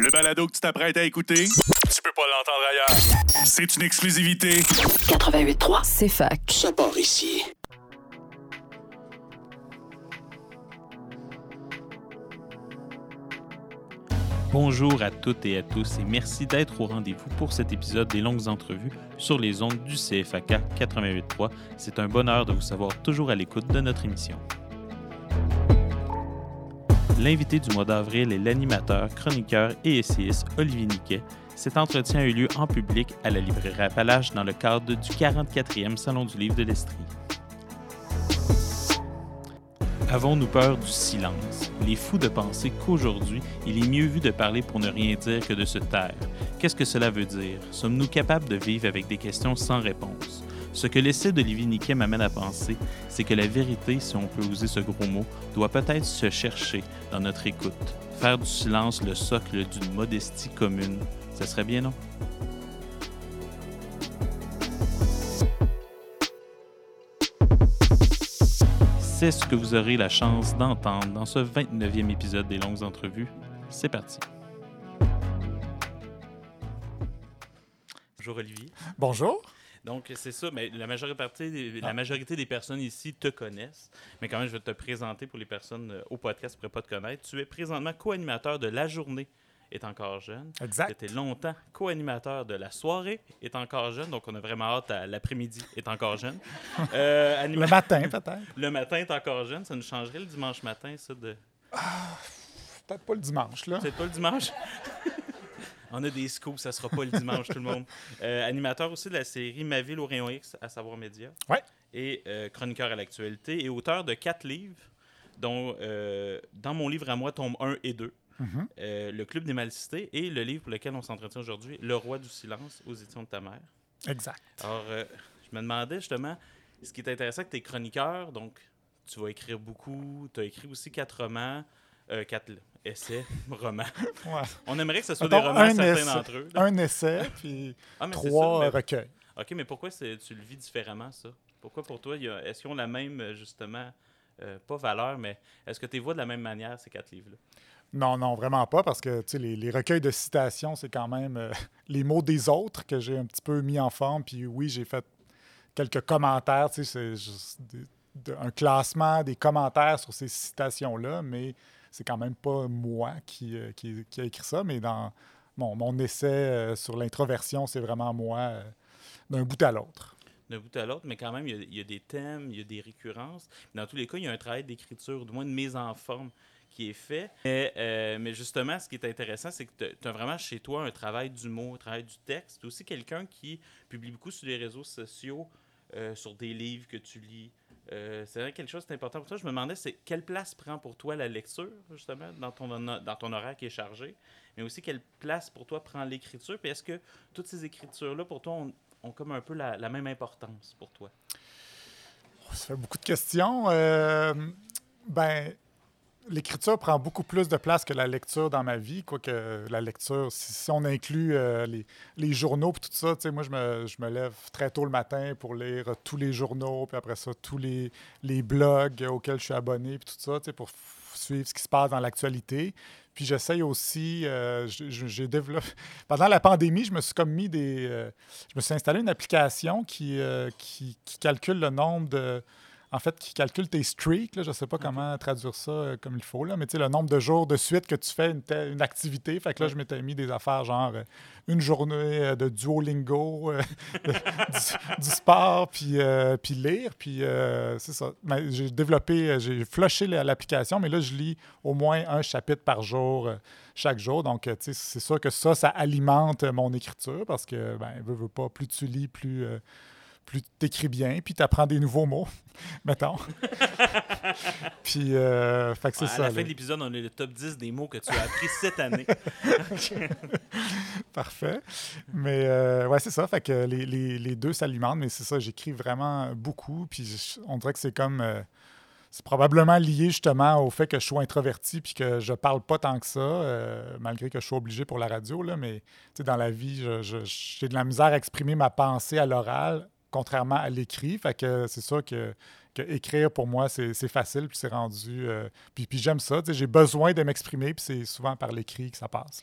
Le balado que tu t'apprêtes à écouter, tu peux pas l'entendre ailleurs. C'est une exclusivité. 88.3, c'est fac. Ça part ici. Bonjour à toutes et à tous et merci d'être au rendez-vous pour cet épisode des longues entrevues sur les ondes du CFAK 88.3. C'est un bonheur de vous savoir toujours à l'écoute de notre émission. L'invité du mois d'avril est l'animateur, chroniqueur et essayiste Olivier Niquet. Cet entretien a eu lieu en public à la librairie Appalache dans le cadre du 44e Salon du livre de l'Estrie. Avons-nous peur du silence? Les fous de penser qu'aujourd'hui, il est mieux vu de parler pour ne rien dire que de se taire. Qu'est-ce que cela veut dire? Sommes-nous capables de vivre avec des questions sans réponse? Ce que l'essai d'Olivier Niquet m'amène à penser, c'est que la vérité, si on peut user ce gros mot, doit peut-être se chercher dans notre écoute. Faire du silence le socle d'une modestie commune, ça serait bien, non? C'est ce que vous aurez la chance d'entendre dans ce 29e épisode des longues entrevues. C'est parti. Bonjour Olivier. Bonjour. Donc, c'est ça, mais la majorité, des, la majorité des personnes ici te connaissent. Mais quand même, je vais te présenter pour les personnes euh, au podcast qui ne pourraient pas te connaître. Tu es présentement co-animateur de La Journée est encore jeune. Exact. Tu étais longtemps co-animateur de La Soirée est encore jeune. Donc, on a vraiment hâte à l'après-midi est encore jeune. Euh, Le matin, peut-être. Le matin est encore jeune. Ça nous changerait le dimanche matin, ça, de... Peut-être pas le dimanche, là. C'est pas le dimanche? On a des scoops, ça sera pas le dimanche, tout le monde. Euh, animateur aussi de la série Ma ville au rayon X, à savoir Média. Ouais. Et euh, chroniqueur à l'actualité et auteur de quatre livres, dont euh, dans mon livre à moi, tome 1 et 2. Mhm. euh, le Club des Malicités et le livre pour lequel on s'entretient aujourd'hui, Le Roi du silence, aux éditions de ta mère. Exact. Alors, je me demandais justement, ce qui est intéressant, que tu es chroniqueur, donc tu vas écrire beaucoup, tu as écrit aussi quatre romans, euh, quatre essais, romans. Ouais. On aimerait que ce soit des romans, certains d'entre eux. là. Un essai, puis Ah, trois ça, mais- recueils. OK, mais pourquoi tu le vis différemment, ça? Pourquoi pour toi, a- est-ce qu'ils ont la même, euh, justement, euh, pas valeur, mais est-ce que tu les vois de la même manière, ces quatre livres-là? Non, non, vraiment pas, parce que les, les recueils de citations, c'est quand même euh, les mots des autres que j'ai un petit peu mis en forme. Puis oui, j'ai fait quelques commentaires, c'est un classement des commentaires sur ces citations-là, mais c'est quand même pas moi qui, euh, qui, qui a écrit ça, mais dans mon, mon essai euh, sur l'introversion, c'est vraiment moi euh, d'un bout à l'autre. d'un bout à l'autre, mais quand même, il y, a, des thèmes, il y a des récurrences. Dans tous les cas, il y a un travail d'écriture, du moins de mise en forme qui est fait. Mais, justement, ce qui est intéressant, c'est que tu as vraiment chez toi un travail du mot, un travail du texte. Tu aussi quelqu'un qui publie beaucoup sur les réseaux sociaux, sur des livres que tu lis. Euh, c'est vrai quelque chose d'important pour toi. Je me demandais, c'est quelle place prend pour toi la lecture, justement, dans ton, dans ton horaire qui est chargé, mais aussi quelle place pour toi prend l'écriture? Puis est-ce que toutes ces écritures-là, pour toi, ont, comme un peu la, même importance pour toi? Ça fait beaucoup de questions. Euh, ben, l'écriture prend beaucoup plus de place que la lecture dans ma vie, quoique la lecture, si, on inclut euh, les, journaux et tout ça, moi, je me, je me lève très tôt le matin pour lire tous les journaux, puis après ça, tous les, les blogs auxquels je suis abonné, puis tout ça, pour suivre ce qui se passe dans l'actualité. Puis j'essaye aussi, euh, j'ai développé... Pendant la pandémie, je me suis comme mis des... euh, je me suis installé une application qui, qui calcule le nombre de... En fait, qui calcule tes streaks. Là, je ne sais pas comment traduire ça euh, comme il faut, là, mais tu sais, le nombre de jours de suite que tu fais une, activité. Fait que là, je m'étais mis des affaires genre euh, une journée euh, de Duolingo, euh, de- du, du sport, puis, euh, puis lire. Puis euh, c'est ça. Mais J'ai développé, j'ai flushé la- l'application, mais là, je lis au moins un chapitre par jour, chaque jour. Donc, tu sais, c'est sûr que ça, ça alimente mon écriture parce que, ben, veux, veux pas, plus tu lis, plus. Plus tu écris bien, puis tu apprends des nouveaux mots, mettons. puis, euh, fait que c'est à ça. la là. fin de l'épisode, on a le top 10 des mots que tu as appris cette année. Parfait. Mais euh, ouais, c'est ça. Fait que les, les- les deux s'alimentent, mais c'est ça, j'écris vraiment beaucoup. Puis on dirait que c'est comme. euh, c'est probablement lié justement au fait que je sois introverti puis que je parle pas tant que ça, euh, malgré que je sois obligé pour la radio. Là, mais tu sais, dans la vie, j'ai de la misère à exprimer ma pensée à l'oral, contrairement à l'écrit. Fait que c'est sûr que, écrire pour moi, c'est facile, puis c'est rendu. euh, puis puis j'aime ça. J'ai besoin de m'exprimer, puis c'est souvent par l'écrit que ça passe.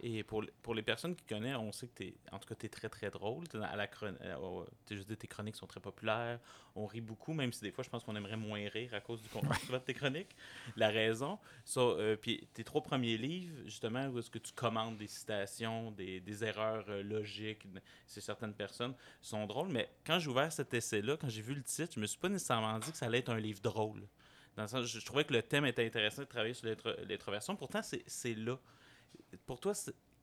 Et pour, pour les personnes qui connaissent, on sait que tu es, en tout cas, es très, très drôle. À la euh, je dis, tes chroniques sont très populaires. On rit beaucoup, même si des fois, je pense qu'on aimerait moins rire à cause du contenu de tes chroniques. La raison. Euh, puis tes trois premiers livres, justement, où est-ce que tu commandes des citations, des, des erreurs euh, logiques c'est certaines personnes, sont drôles. Mais quand j'ai ouvert cet essai-là, quand j'ai vu le titre, je me suis pas nécessairement dit que ça allait être un livre drôle. Dans le sens, je, je trouvais que le thème était intéressant de travailler sur l'introversion. Pourtant, c'est là pour toi,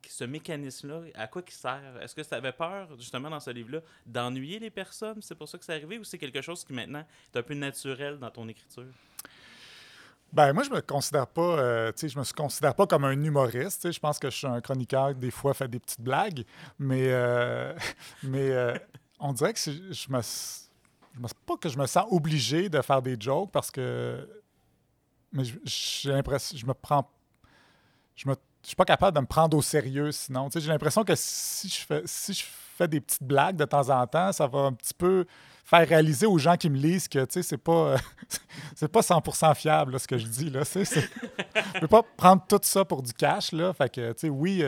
ce mécanisme-là, à quoi il sert? Est-ce que tu avais peur, justement, dans ce livre-là, d'ennuyer les personnes? C'est pour ça que c'est arrivé ou c'est quelque chose qui, maintenant, est un peu naturel dans ton écriture? Ben, moi, je me considère pas, euh, tu je me considère pas comme un humoriste. Je pense que je suis un chroniqueur qui, des fois, fait des petites blagues. Mais, euh, mais euh, on dirait que je me, me. Pas que je me sens obligé de faire des jokes parce que. Mais j'ai l'impression. Je me prends. Je me je suis pas capable de me prendre au sérieux sinon. J'ai l'impression que si je, fais, si je fais des petites blagues de temps en temps, ça va un petit peu faire réaliser aux gens qui me lisent que c'est pas c'est pas 100% fiable ce que je dis là. Je ne peux pas prendre tout ça pour du cash là. Fait que oui,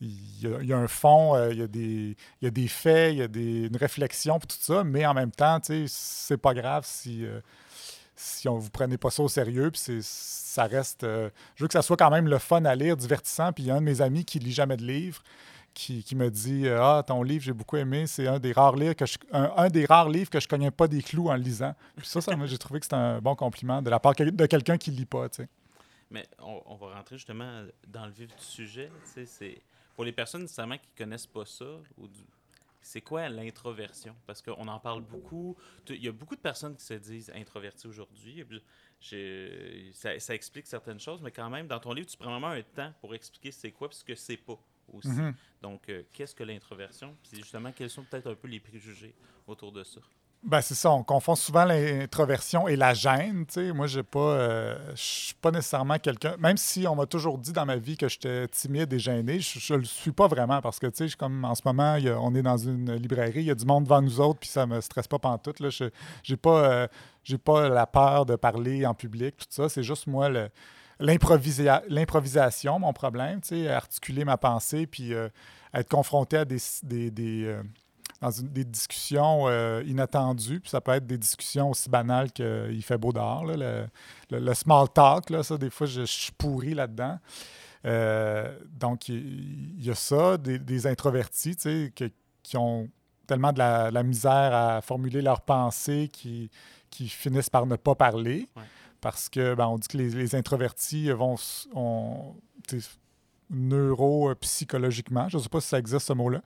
il y a un fond, euh, il y, a des, y a des faits, il y a des, une réflexion tout ça, mais en même temps, c'est pas grave si, euh, si on vous prenez pas ça au sérieux, puis ça reste. Euh, je veux que ça soit quand même le fun à lire, divertissant. Puis il y a un de mes amis qui lit jamais de livres. Qui, me dit euh, Ah, ton livre, j'ai beaucoup aimé. C'est un des rares livres que je, un, des rares livres que je connais pas des clous en lisant. Puis ça, ça j'ai trouvé que c'est un bon compliment de la part de quelqu'un qui lit pas. Mais on, va rentrer justement dans le vif du sujet. C'est pour les personnes nécessairement qui connaissent pas ça ou du, c'est quoi l'introversion? Parce qu'on en parle beaucoup. Il y a beaucoup de personnes qui se disent introverties aujourd'hui. Ça, ça, explique certaines choses, mais quand même, dans ton livre, tu prends vraiment un temps pour expliquer c'est quoi et ce que c'est pas aussi. Mm-hmm. Donc, euh, qu'est-ce que l'introversion? Puis justement, quels sont peut-être un peu les préjugés autour de ça? Ben, c'est ça, on confond souvent l'introversion et la gêne. sais. Moi, j'ai pas, euh, je suis pas nécessairement quelqu'un. Même si on m'a toujours dit dans ma vie que j'étais timide et gêné, je, ne le suis pas vraiment parce que, tu comme en ce moment, on est dans une librairie, il y a du monde devant nous autres, puis ça me stresse pas pantoute. Là, je j'ai pas, euh, j'ai pas la peur de parler en public, tout ça. C'est juste moi l'improvisation, mon problème, articuler ma pensée, puis euh, être confronté à des, des dans des discussions euh, inattendues. Puis ça peut être des discussions aussi banales qu'il fait beau dehors. le, small talk, là, ça, des fois, je, suis pourri là-dedans. Euh, donc, il y, a ça, des, introvertis, tu sais, qui ont tellement de la, misère à formuler leurs pensées qui, qui finissent par ne pas parler. Parce que ben, on dit que les, introvertis vont neuropsychologiquement, je ne sais pas si ça existe ce mot-là,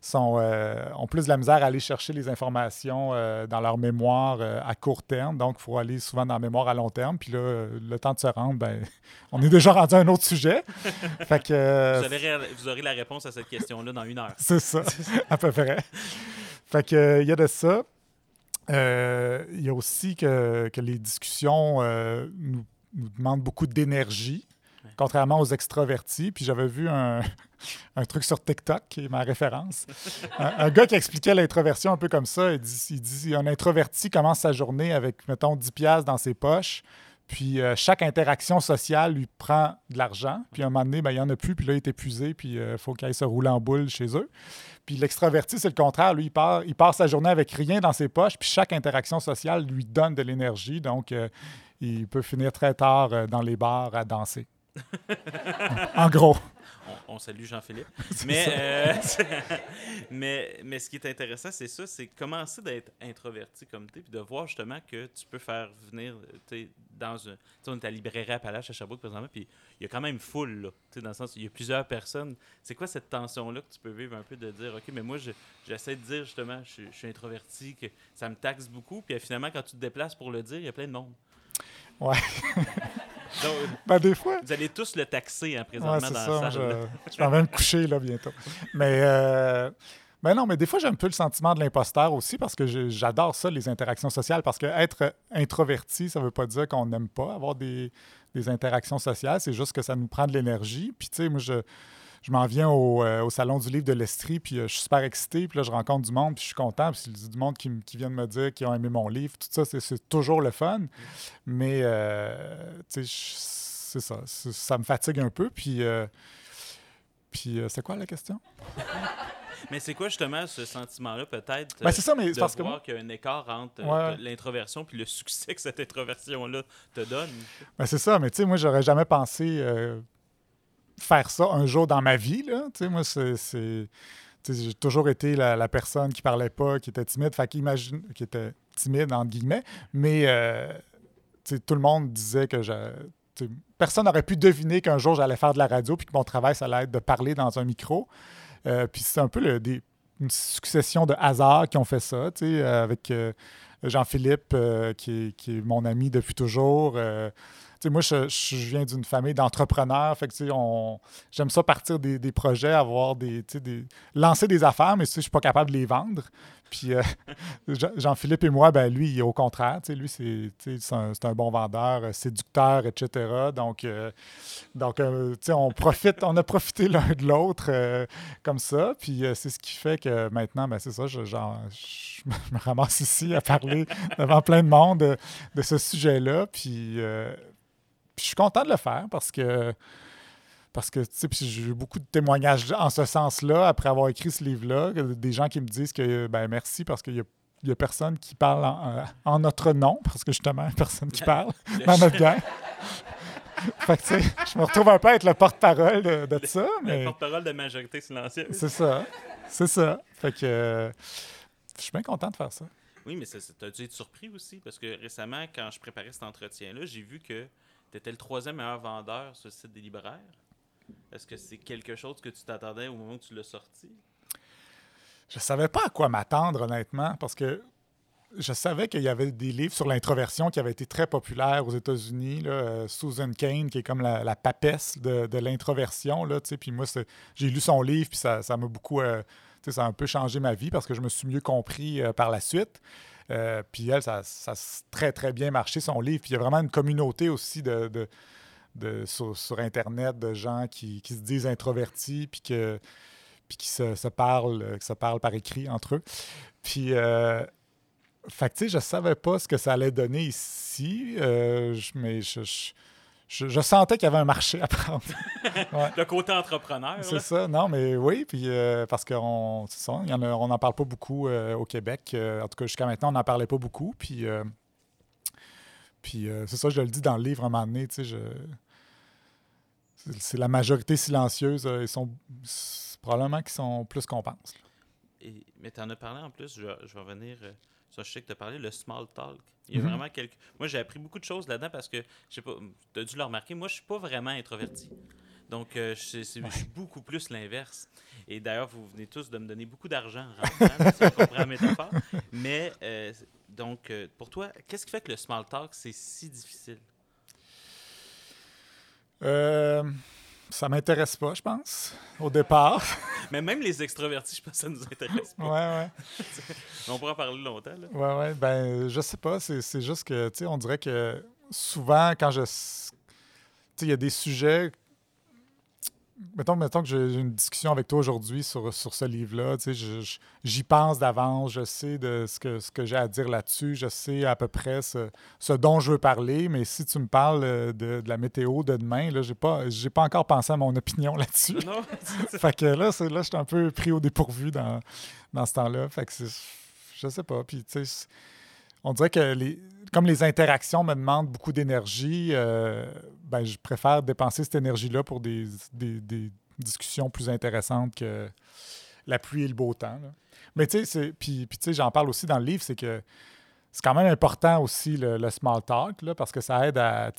sont, euh, ont plus de la misère à aller chercher les informations euh, dans leur mémoire euh, à court terme. Donc, il faut aller souvent dans la mémoire à long terme. Puis là, le temps de se rendre, ben, on est déjà rendu à un autre sujet. fait que, vous, aurez la réponse à cette question-là dans une heure. C'est ça, à peu près. Fait que, il y a de ça. Il y a aussi que, que les discussions nous, nous demandent beaucoup d'énergie contrairement aux extravertis. Puis j'avais vu un, truc sur TikTok, qui est ma référence. un, gars qui expliquait l'introversion un peu comme ça. Il dit, un introverti commence sa journée avec, mettons, 10 piastres dans ses poches. Puis euh, chaque interaction sociale lui prend de l'argent. Puis à un moment donné, ben, il n'y en a plus. Puis là, il est épuisé. Puis il euh, faut qu'il aille se rouler en boule chez eux. Puis l'extraverti, c'est le contraire. Lui, il part, il part sa journée avec rien dans ses poches. Puis chaque interaction sociale lui donne de l'énergie. Donc, euh, il peut finir très tard dans les bars à danser. en gros. On, salue Jean-Philippe. Mais, euh, mais, mais ce qui est intéressant, c'est ça, c'est commencer d'être introverti comme tu es, puis de voir justement que tu peux faire venir, tu dans un... Tu on est à la librairie Appalache à Sherbrooke, présentement, puis il y a quand même foule, là, tu sais, dans le sens, il y a plusieurs personnes. C'est quoi cette tension-là que tu peux vivre un peu de dire, OK, mais moi, j'essaie de dire justement, je, je suis introverti, que ça me taxe beaucoup, puis finalement, quand tu te déplaces pour le dire, il y a plein de monde. Ouais. Ben, des fois. Vous allez tous le taxer hein, présentement dans ça, la salle. Je, je vais me coucher là, bientôt. Mais, euh, ben non, mais des fois, j'ai un peu le sentiment de l'imposteur aussi parce que j'adore ça, les interactions sociales. Parce que être introverti, ça ne veut pas dire qu'on n'aime pas avoir des, des interactions sociales. C'est juste que ça nous prend de l'énergie. Puis, tu sais, moi, je je m'en viens euh, au, Salon du livre de l'Estrie, puis euh, je suis super excité, puis là, je rencontre du monde, puis je suis content, puis c'est du monde qui, qui vient de me dire qu'ils ont aimé mon livre. Tout ça, c'est toujours le fun. Mais, euh, tu sais, c'est ça. Ça me fatigue un peu, puis... Puis c'est quoi la question? mais c'est quoi justement ce sentiment-là, peut-être? Ben, c'est ça, mais de parce voir qu'il y a un écart entre l'introversion puis le succès que cette introversion-là te donne? Ben, c'est ça, mais tu sais, moi, j'aurais jamais pensé faire ça un jour dans ma vie. Là. Moi, c'est. J'ai toujours été la, personne qui parlait pas, qui était timide, fait qui était timide, entre guillemets, mais euh, tout le monde disait que personne n'aurait pu deviner qu'un jour j'allais faire de la radio puis que mon travail, ça allait être de parler dans un micro. Euh, puis c'est un peu une succession de hasards qui ont fait ça, avec euh, Jean-Philippe, qui, qui, est mon ami depuis toujours moi, je, viens d'une famille d'entrepreneurs. Fait que, on, j'aime ça partir des, projets, avoir des, des, lancer des affaires, mais je suis pas capable de les vendre. Puis euh, Jean-Philippe et moi, ben lui, au contraire, lui, c'est, un, un, bon vendeur, euh, séducteur, etc. Donc, euh, on profite, on a profité l'un de l'autre comme ça. Puis c'est ce qui fait que maintenant, ben, c'est ça, je, me ramasse ici à parler devant plein de monde de, de ce sujet-là. Puis je suis content de le faire parce que parce que j'ai eu beaucoup de témoignages en ce sens-là après avoir écrit ce livre-là, des gens qui me disent que ben merci parce qu'il y a, personne qui parle en, notre nom, parce que justement, il n'y a personne qui parle dans notre gang. fait que, je me retrouve un peu à être le porte-parole de, de ça. Mais... Le porte-parole de majorité silencieuse. C'est ça. C'est ça. Fait que je suis bien content de faire ça. Oui, mais tu as dû être surpris aussi, parce que récemment, quand je préparais cet entretien-là, j'ai vu que tu étais le troisième meilleur vendeur sur le site des libraires? Est-ce que c'est quelque chose que tu t'attendais au moment où tu l'as sorti? Je savais pas à quoi m'attendre, honnêtement, parce que je savais qu'il y avait des livres sur l'introversion qui avaient été très populaires aux États-Unis. Euh, Susan Kane, qui est comme la, papesse de, l'introversion. Puis moi, j'ai lu son livre, puis ça m'a beaucoup. Euh, a un peu changé ma vie parce que je me suis mieux compris euh, par la suite. Euh, puis elle, ça, ça, a très, très bien marché, son livre. Puis il y a vraiment une communauté aussi de, de, sur, Internet de gens qui, se disent introvertis, puis, que, puis qui se, parlent, euh, qui se parlent par écrit entre eux. Puis, euh, fait que, je savais pas ce que ça allait donner ici, euh, mais je, sentais qu'il y avait un marché à prendre. Le côté entrepreneur. C'est ça, non, mais oui, puis euh, parce qu'on on n'en parle pas beaucoup euh, au Québec. Euh, en tout cas, jusqu'à maintenant, on n'en parlait pas beaucoup. Puis, puis c'est ça, je le dis dans le livre à un moment donné, tu sais, c'est la majorité silencieuse. ils sont probablement qu'ils sont plus qu'on pense. mais tu en as parlé en plus, je, je vais revenir ça, je sais que tu as parlé, le small talk. Il y a mhm. vraiment quelques... Moi, j'ai appris beaucoup de choses là-dedans parce que, je sais pas, tu as dû le remarquer, moi, je suis pas vraiment introverti. Donc, euh, je, suis beaucoup plus l'inverse. Et d'ailleurs, vous venez tous de me donner beaucoup d'argent en rentrant, si on comprend la métaphore. Mais, euh, donc, euh, pour toi, qu'est-ce qui fait que le small talk, c'est si difficile? Ça m'intéresse pas, je pense, au départ. Mais même les extrovertis, je pense que ça nous intéresse pas. Ouais, ouais. on pourra parler longtemps. Là. Ouais, ouais. Ben, je sais pas. C'est juste que, tu sais, on dirait que souvent, quand je. Tu sais, il y a des sujets mettons, mettons que j'ai une discussion avec toi aujourd'hui sur, sur ce livre-là. Tu sais, j'y pense d'avance, je sais de ce que, ce que j'ai à dire là-dessus, je sais à peu près ce, ce, dont je veux parler, mais si tu me parles euh, de, de la météo de demain, là, j'ai pas, j'ai pas encore pensé à mon opinion là-dessus. Non. fait que là, là, je suis un peu pris au dépourvu dans, dans ce temps-là. Fait que je sais pas. Puis, tu sais, on dirait que les, comme les interactions me demandent beaucoup d'énergie, euh, ben, je préfère dépenser cette énergie-là pour des, discussions plus intéressantes que la pluie et le beau temps. Mais tu sais, puis, puis j'en parle aussi dans le livre, c'est que c'est quand même important aussi le, small talk, là, parce que ça aide à,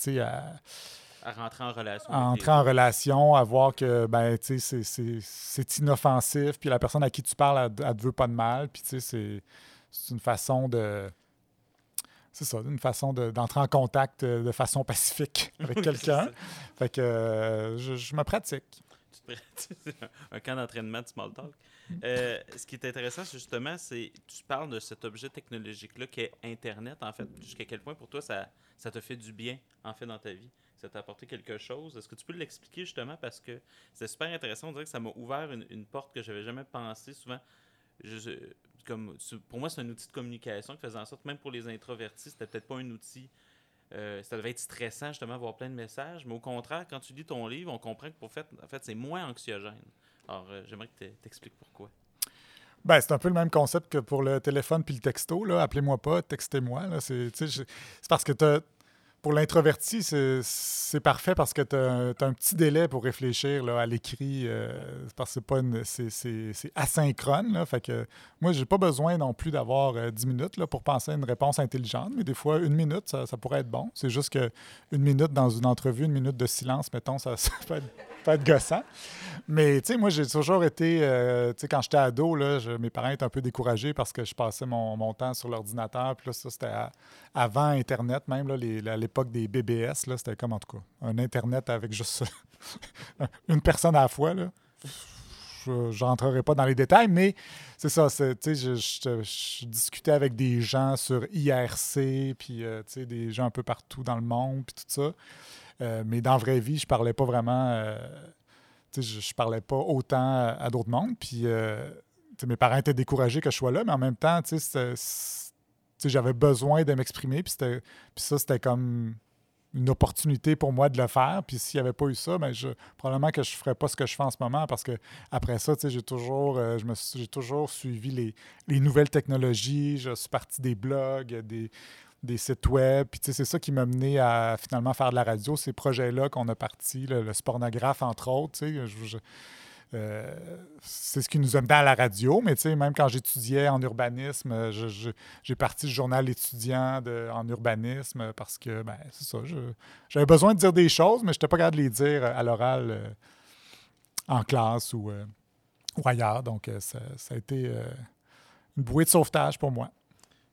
à rentrer en relation. À entrer en relation, à voir que ben, c'est inoffensif, puis la personne à qui tu parles, elle ne te veut pas de mal, puis c'est une façon de c'est ça, une façon d'entrer en contact euh, de façon pacifique avec quelqu'un. Fait que euh, je, me pratique. un camp d'entraînement de small talk. Euh, ce qui est intéressant, justement, c'est tu parles de cet objet technologique-là qui est Internet, en fait. Jusqu'à quel point pour toi ça, ça te fait du bien, en fait, dans ta vie? Ça t'a apporté quelque chose? Est-ce que tu peux l'expliquer, justement, parce que c'est super intéressant. On dirait que ça m'a ouvert une, une porte que j'avais jamais pensé. Souvent, je, comme, pour moi, c'est un outil de communication qui faisait en sorte, même pour les introvertis, c'était peut-être pas un outil. Euh, ça devait être stressant justement avoir plein de messages, mais au contraire, quand tu lis ton livre, on comprend que pour fait, en fait, c'est moins anxiogène. Alors, euh, j'aimerais que tu t'expliques pourquoi. Ben, c'est un peu le même concept que pour le téléphone puis le texto. Appelez-moi pas, textez-moi. C'est, tu parce que t'as- pour l'introverti, c'est, parfait parce que tu as, un petit délai pour réfléchir là, à l'écrit. euh, parce que c'est, asynchrone. Là. Fait que moi, j'ai pas besoin non plus d'avoir euh, 10 minutes là, pour penser à une réponse intelligente. Mais des fois, une minute, ça, ça pourrait être bon. C'est juste que une minute dans une entrevue, une minute de silence, mettons, ça, ça peut, être, être gossant. Mais tu sais, moi, j'ai toujours été, euh, tu sais, quand j'étais ado, là, mes parents étaient un peu découragés parce que je passais mon, mon temps sur l'ordinateur. Puis là, ça, c'était avant Internet, même, là, à l'époque des BBS, là, c'était comme, en tout cas, un Internet avec juste une personne à la fois, là. Je n'entrerai pas dans les détails, mais c'est ça, c'est, tu sais, je, je- discutais avec des gens sur IRC, puis, euh, des gens un peu partout dans le monde, puis tout ça. Euh, mais dans la vraie vie, je parlais pas vraiment... euh, je, je parlais pas autant à, d'autres mondes. Puis, euh, mes parents étaient découragés que je sois là, mais en même temps, j'avais besoin de m'exprimer. Puis, puis ça, c'était comme une opportunité pour moi de le faire. Puis s'il n'y avait pas eu ça, ben je, probablement que je ne ferais pas ce que je fais en ce moment parce que après ça, j'ai toujours, euh, toujours suivi les, les nouvelles technologies. Je suis parti des blogs, des, des sites web. Puis tu sais, c'est ça qui m'a mené à finalement faire de la radio, ces projets-là qu'on a partis, le, le Spornographe, entre autres. tu sais, euh, c'est ce qui nous a mené à la radio, mais tu sais, même quand j'étudiais en urbanisme, j'ai parti le journal étudiant en urbanisme parce que, ben, c'est ça, j'avais besoin de dire des choses, mais je n'étais pas capable de les dire à l'oral euh, en classe ou, euh, ou ailleurs. Donc, ça, a été une bouée de sauvetage pour moi.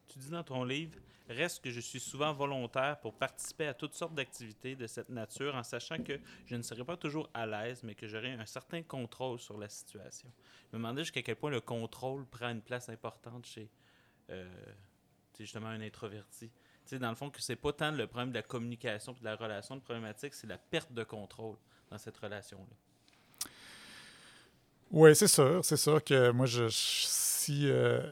Tu dis dans ton livre Reste que je suis souvent volontaire pour participer à toutes sortes d'activités de cette nature en sachant que je ne serai pas toujours à l'aise, mais que j'aurai un certain contrôle sur la situation. Je me demandais jusqu'à quel point le contrôle prend une place importante chez euh, justement un introverti. Tu sais, dans le fond, que c'est pas tant le problème de la communication et de la relation, le problématique, c'est la perte de contrôle dans cette relation-là. Oui, c'est sûr. C'est sûr que moi, je, je- si. euh,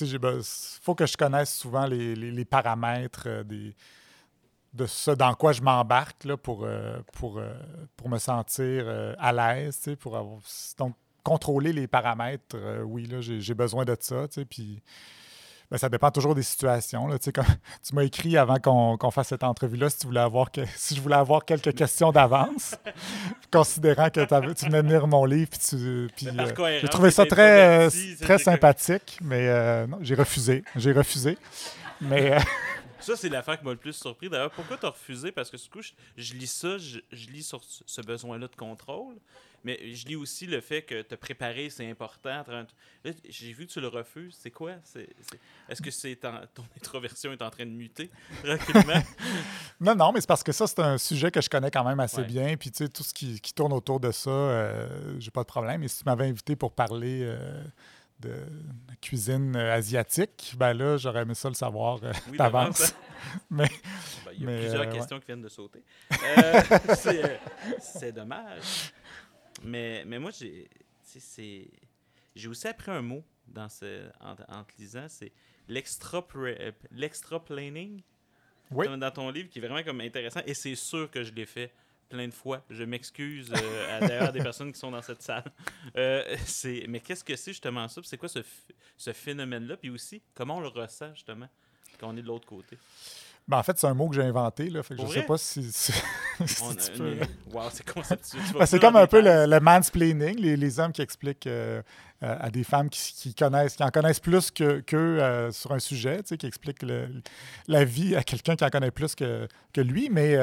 il faut que je connaisse souvent les, les- paramètres euh, des, de ce dans quoi je m'embarque pour, euh, pour, euh, pour me sentir à l'aise. Pour donc, contrôler les paramètres, oui, là, j'ai j'ai besoin de ça. Puis. Ben, ça dépend toujours des situations. Là, tu sais, comme tu m'as écrit avant qu'on fasse cette entrevue-là si, tu voulais avoir que- si je voulais avoir quelques questions d'avance, considérant que tu venais de lire mon livre. Puis tu, puis, Mais par euh, j'ai trouvé ça très, euh, très comme- sympathique, mais euh, non, j'ai refusé. J'ai refusé. Mais euh, Ça, c'est l'affaire qui m'a le plus surpris. D'ailleurs, pourquoi tu as refusé? Parce que du coup, je, je lis ça, je, je lis sur ce besoin-là de contrôle, mais je lis aussi le fait que te préparer, c'est important. J'ai vu que tu le refuses. C'est quoi? Est-ce que c'est en- ton introversion est en train de muter tranquillement? non, non, mais c'est parce que ça, c'est un sujet que je connais quand même assez Ouais. bien. Puis, tu sais, tout ce qui, qui tourne autour de ça, euh, j'ai pas de problème. Et si tu m'avais invité pour parler euh, de cuisine euh, asiatique, ben là, j'aurais aimé ça le savoir euh, Oui, d'avance. Mais Ben, Il y a Mais, plusieurs euh, ouais. questions qui viennent de sauter. Euh, c'est dommage. Mais, mais moi, j'ai, j'ai aussi appris un mot dans ce, en, en te lisant, c'est euh, l'extra-planing oui, dans ton livre, qui est vraiment comme intéressant. Et c'est sûr que je l'ai fait plein de fois. Je m'excuse euh, à d'ailleurs des personnes qui sont dans cette salle. Euh, mais qu'est-ce que c'est justement ça? C'est quoi ce, ce phénomène-là? Puis aussi, comment on le ressent justement quand on est de l'autre côté? Ben, en fait, c'est un mot que j'ai inventé. Là, fait que je Pour sais pas si, si- si On tu peux- une- Wow, c'est conceptuel. Ben, c'est comme un peu le, le mansplaining, les, les hommes qui expliquent euh, euh, à des femmes qui, qui connaissent, qui en connaissent plus que- qu'eux euh, sur un sujet, qui expliquent le- la vie à quelqu'un qui en connaît plus que, que lui. Mais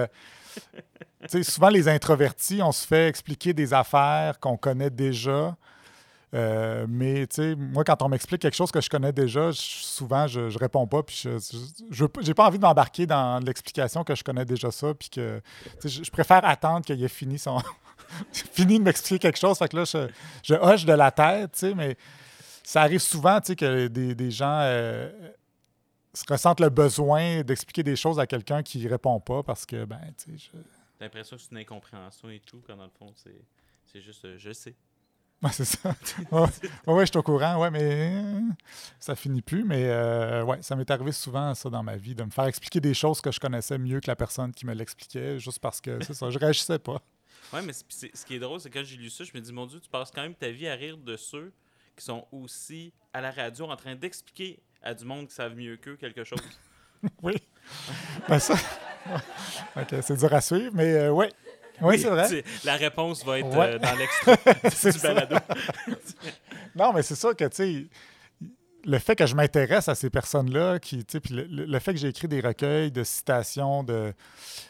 souvent, les introvertis, on se fait expliquer des affaires qu'on connaît déjà. Euh, mais tu sais, moi, quand on m'explique quelque chose que je connais déjà, je- souvent, je, je réponds pas. Puis je j'ai pas envie de m'embarquer dans l'explication que je connais déjà ça. Puis que je, je préfère attendre qu'il ait fini son. fini de m'expliquer quelque chose. Fait que là, je, hoche de la tête, tu sais, mais ça arrive souvent, tu sais, que des, des gens euh, se ressentent le besoin d'expliquer des choses à quelqu'un qui répond pas parce que, ben, tu sais, je- l'impression que c'est une incompréhension et tout, quand dans le fond, c'est, c'est juste euh, je sais. Ouais, c'est ça. Ouais, ouais, ouais, je suis au courant, ouais, mais euh, ça finit plus. Mais euh, ouais, ça m'est arrivé souvent, ça, dans ma vie, de me faire expliquer des choses que je connaissais mieux que la personne qui me l'expliquait, juste parce que, c'est ça, je réagissais pas. Ouais, mais ce qui est drôle, c'est quand j'ai lu ça, je me dis, mon Dieu, tu passes quand même ta vie à rire de ceux qui sont aussi à la radio en train d'expliquer à du monde qui savent mieux qu'eux quelque chose. oui. ben ça. ok, c'est dur à suivre, mais euh, ouais. Oui, c'est vrai. La réponse va être euh, dans l'extrait du balado. non, mais c'est ça que, tu sais, le fait que je m'intéresse à ces personnes-là, qui, puis le, le, fait que j'ai écrit des recueils de citations de,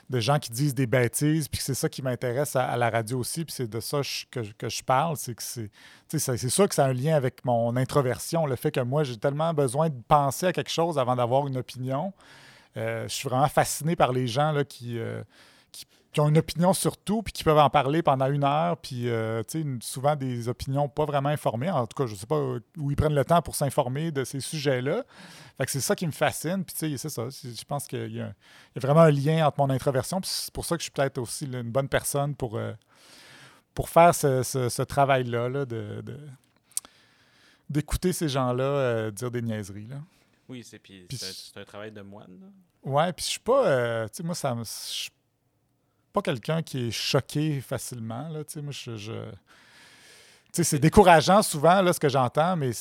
de gens qui disent des bêtises, puis que c'est ça qui m'intéresse à, la radio aussi, puis c'est de ça que, que, je parle, c'est que c'est, c'est sûr que ça a un lien avec mon introversion, le fait que moi, j'ai tellement besoin de penser à quelque chose avant d'avoir une opinion. Euh, je suis vraiment fasciné par les gens là, qui, euh, qui ont une opinion sur tout, puis qui peuvent en parler pendant une heure, puis euh, souvent des opinions pas vraiment informées. En tout cas, je sais pas où ils prennent le temps pour s'informer de ces sujets-là. Fait que c'est ça qui me fascine, puis tu sais, c'est ça. Je pense qu'il y, a vraiment un lien entre mon introversion, puis c'est pour ça que je suis peut-être aussi une bonne personne pour, euh, pour faire ce, travail-là, de, d'écouter ces gens-là euh, dire des niaiseries. Là. Oui, c'est, puis, c'est, un, travail de moine. Là. Ouais, puis je suis pas. tu sais, moi, ça me pas quelqu'un qui est choqué facilement. Là, moi, je, je c'est décourageant souvent là, ce que j'entends, mais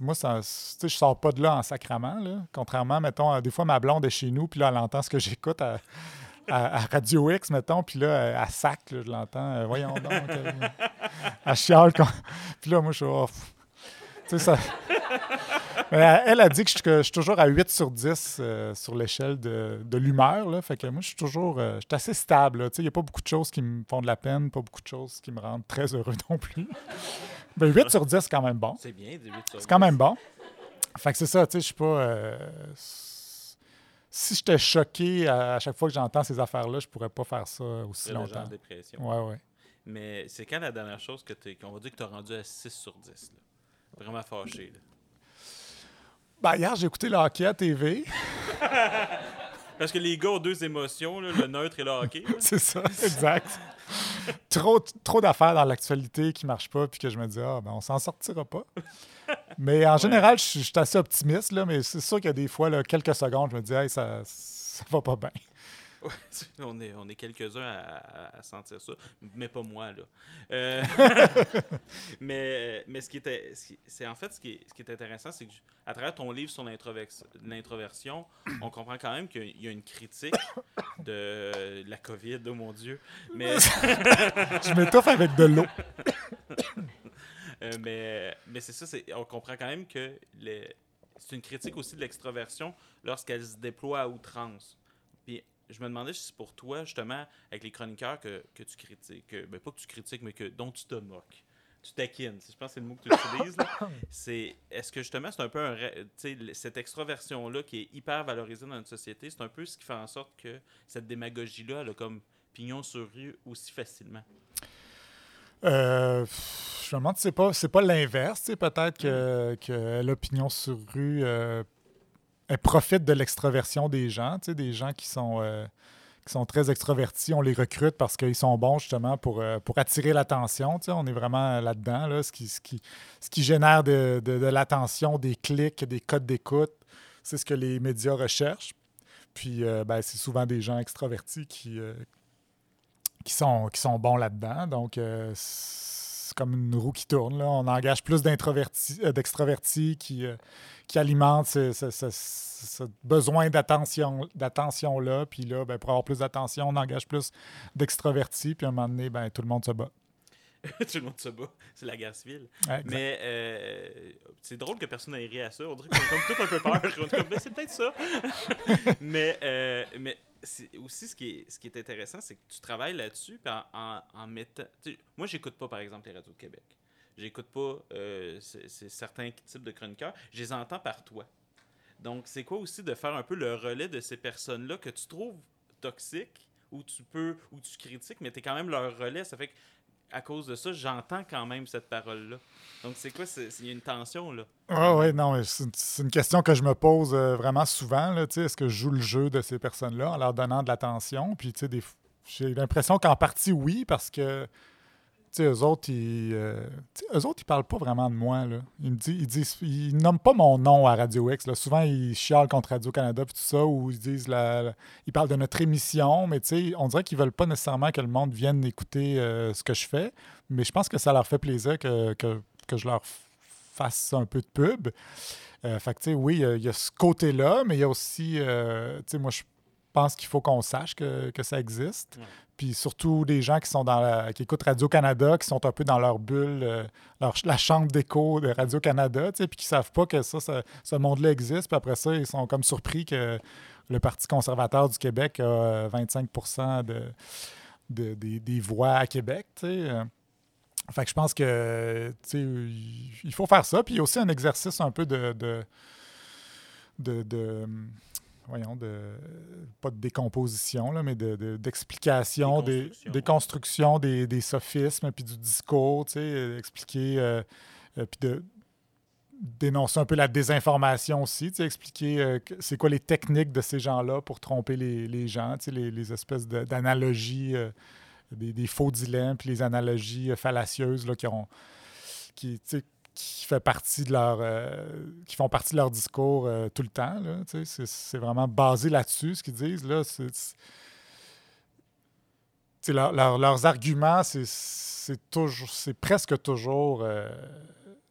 moi, ça, je sors pas de là en sacrament. Là. Contrairement, mettons, à, des fois, ma blonde est chez nous, puis là, elle entend ce que j'écoute à, Radio X, mettons, puis là, à sac, je l'entends. Euh, voyons donc. à chiale. Puis là, moi, je suis. Oh, ça, elle a dit que je, suis toujours à 8 sur 10 euh, sur l'échelle de, l'humeur. Fait que moi, je suis toujours euh, je suis assez stable. Il n'y a pas beaucoup de choses qui me font de la peine, pas beaucoup de choses qui me rendent très heureux non plus. Mais 8 sur 10, c'est quand même bon. C'est bien, 8 sur 10. C'est quand même bon. Fait que c'est ça, tu sais, je suis pas. Euh, si j'étais choqué à, chaque fois que j'entends ces affaires-là, je pourrais pas faire ça aussi longtemps. Genre dépression. Ouais, ouais. Mais c'est quand la dernière chose que qu'on va dire que tu as rendu à 6 sur 10? Vraiment fâché. Là. Ben, hier, j'ai écouté le hockey à TV. Parce que les gars ont deux émotions, le neutre et le hockey. C'est ça, exact. trop trop d'affaires dans l'actualité qui ne marchent pas, puis que je me dis, ah, ben, on s'en sortira pas. Mais en général, je suis assez optimiste, là, mais c'est sûr qu'il y a des fois, là, quelques secondes, je me dis, hey, ça, ça va pas bien. on est, on est quelques-uns à, sentir ça, mais pas moi, là. Euh, mais, mais ce qui était. C'est en fait ce qui est, ce qui est intéressant, c'est qu'à travers ton livre sur l'introversion, on comprend quand même qu'il y a une critique de la COVID, oh mon Dieu. Mais. Je m'étouffe avec de l'eau. Euh, mais mais c'est ça, on comprend quand même que c'est une critique aussi de l'extroversion lorsqu'elle se déploie à outrance je me demandais si c'est pour toi, justement, avec les chroniqueurs que, que tu critiques, ben, pas que tu critiques, mais que, dont tu te moques. Tu taquines, je pense que c'est le mot que tu utilises. c'est, est-ce que justement, c'est un peu un, cette extroversion-là qui est hyper valorisée dans notre société, c'est un peu ce qui fait en sorte que cette démagogie-là, elle a comme pignon sur rue aussi facilement? Euh, je me demande c'est pas, c'est pas l'inverse. Peut-être que, mm. que l'opinion sur rue euh, elle profite de l'extroversion des gens, des gens qui sont, euh, qui sont très extrovertis. On les recrute parce qu'ils sont bons justement pour, euh, pour attirer l'attention. On est vraiment là-dedans, là, ce, qui, ce, qui, ce qui génère de, de, l'attention, des clics, des codes d'écoute. C'est ce que les médias recherchent. Puis, euh, ben, c'est souvent des gens extrovertis qui, qui, sont, qui sont bons là-dedans. Donc, c'est comme une roue qui tourne. Là. On engage plus d'extrovertis qui, qui alimente ce, besoin d'attention, d'attention-là. Puis là, ben, pour avoir plus d'attention, on engage plus d'extrovertis. Puis à un moment donné, ben, tout le monde se bat. tout le monde se bat. C'est la guerre civile. mais euh, c'est drôle que personne n'ait ri à ça. On dirait qu'on a comme tout un peu peur. Ben, c'est peut-être ça. mais euh, mais aussi ce qui est, ce qui est intéressant, c'est que tu travailles là-dessus en, en, en mettant. Moi, j'écoute pas, par exemple, les radios de Québec. J'écoute pas euh, certains types de chroniqueurs. Je les entends par toi. Donc, c'est quoi aussi de faire un peu le relais de ces personnes-là que tu trouves toxiques ou tu peux ou tu critiques, mais tu es quand même leur relais. Ça fait que à cause de ça, j'entends quand même cette parole-là. Donc, c'est quoi? Il y a une tension, là? Ah oui, non, c'est une question que je me pose euh, vraiment souvent. Est-ce que je joue le jeu de ces personnes-là en leur donnant de l'attention? Puis, tu sais, j'ai l'impression qu'en partie, oui, parce que sais, eux autres, ils, euh, autres, ils parlent pas vraiment de moi. Là. Ils me disent, ils disent, ils nomment pas mon nom à Radio X. Là. Souvent, ils chialent contre Radio-Canada puis tout ça, ou ils disent, la, ils parlent de notre émission, mais on dirait qu'ils veulent pas nécessairement que le monde vienne écouter euh, ce que je fais. Mais je pense que ça leur fait plaisir que, que, que je leur fasse un peu de pub. Euh, fait que, oui, il y a- ce côté-là, mais il y a aussi, euh, moi, je pense qu'il faut qu'on sache que, que ça existe. Puis surtout des gens qui sont dans la- qui écoutent Radio-Canada, qui sont un peu dans leur bulle, euh, la chambre d'écho de Radio-Canada, puis qui savent pas que ça, ça- ce monde-là existe. Puis après ça, ils sont comme surpris que le Parti conservateur du Québec a euh, 25 de, de- des, voix à Québec. Euh, Fait que je pense que, il- faut faire ça. Puis il y a aussi un exercice un peu de- voyons, de, pas de décomposition, là, mais de- de- d'explication, des, des constructions, des, des sophismes, puis du discours, tu sais, euh, expliquer, euh, euh, puis de dénoncer un peu la désinformation aussi, tu sais, expliquer euh, que- c'est quoi les techniques de ces gens-là pour tromper les, les gens, tu sais, les, les espèces de- d'analogies, des, des faux dilemmes, puis les analogies fallacieuses là, qui ont qui, tu sais, euh, qui font partie de leur discours euh, tout le temps. C'est vraiment basé là-dessus, ce qu'ils disent. Leurs arguments, c'est- toujours presque toujours euh,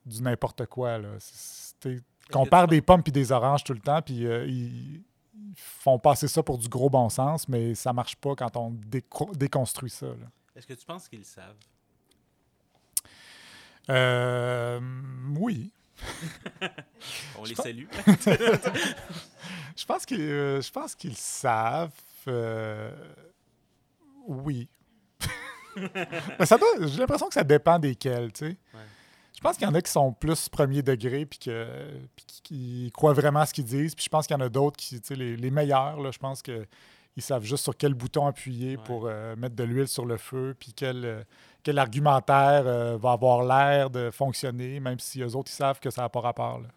du n'importe quoi. Penses- des pommes et des oranges tout le temps, puis ils, font passer ça pour du gros bon sens, mais ça marche pas quand on déco- déconstruit ça. Est-ce que tu penses qu'ils savent? Euh, oui. On les salue. Je pense qu'ils euh, je pense qu'ils savent. euh, oui. Mais ça doit- J'ai l'impression que ça dépend desquels, tu sais. Ouais. Je pense qu'il y en a qui sont plus premier degré puis, que, puis qui, qui croient vraiment à ce qu'ils disent. Puis je pense qu'il y en a d'autres qui, tu sais, les, les meilleurs, là, je pense que ils savent juste sur quel bouton appuyer Ouais. pour euh, mettre de l'huile sur le feu, puis quel, euh, quel argumentaire euh, va avoir l'air de fonctionner, même si eux autres, ils savent que ça n'a pas rapport. là.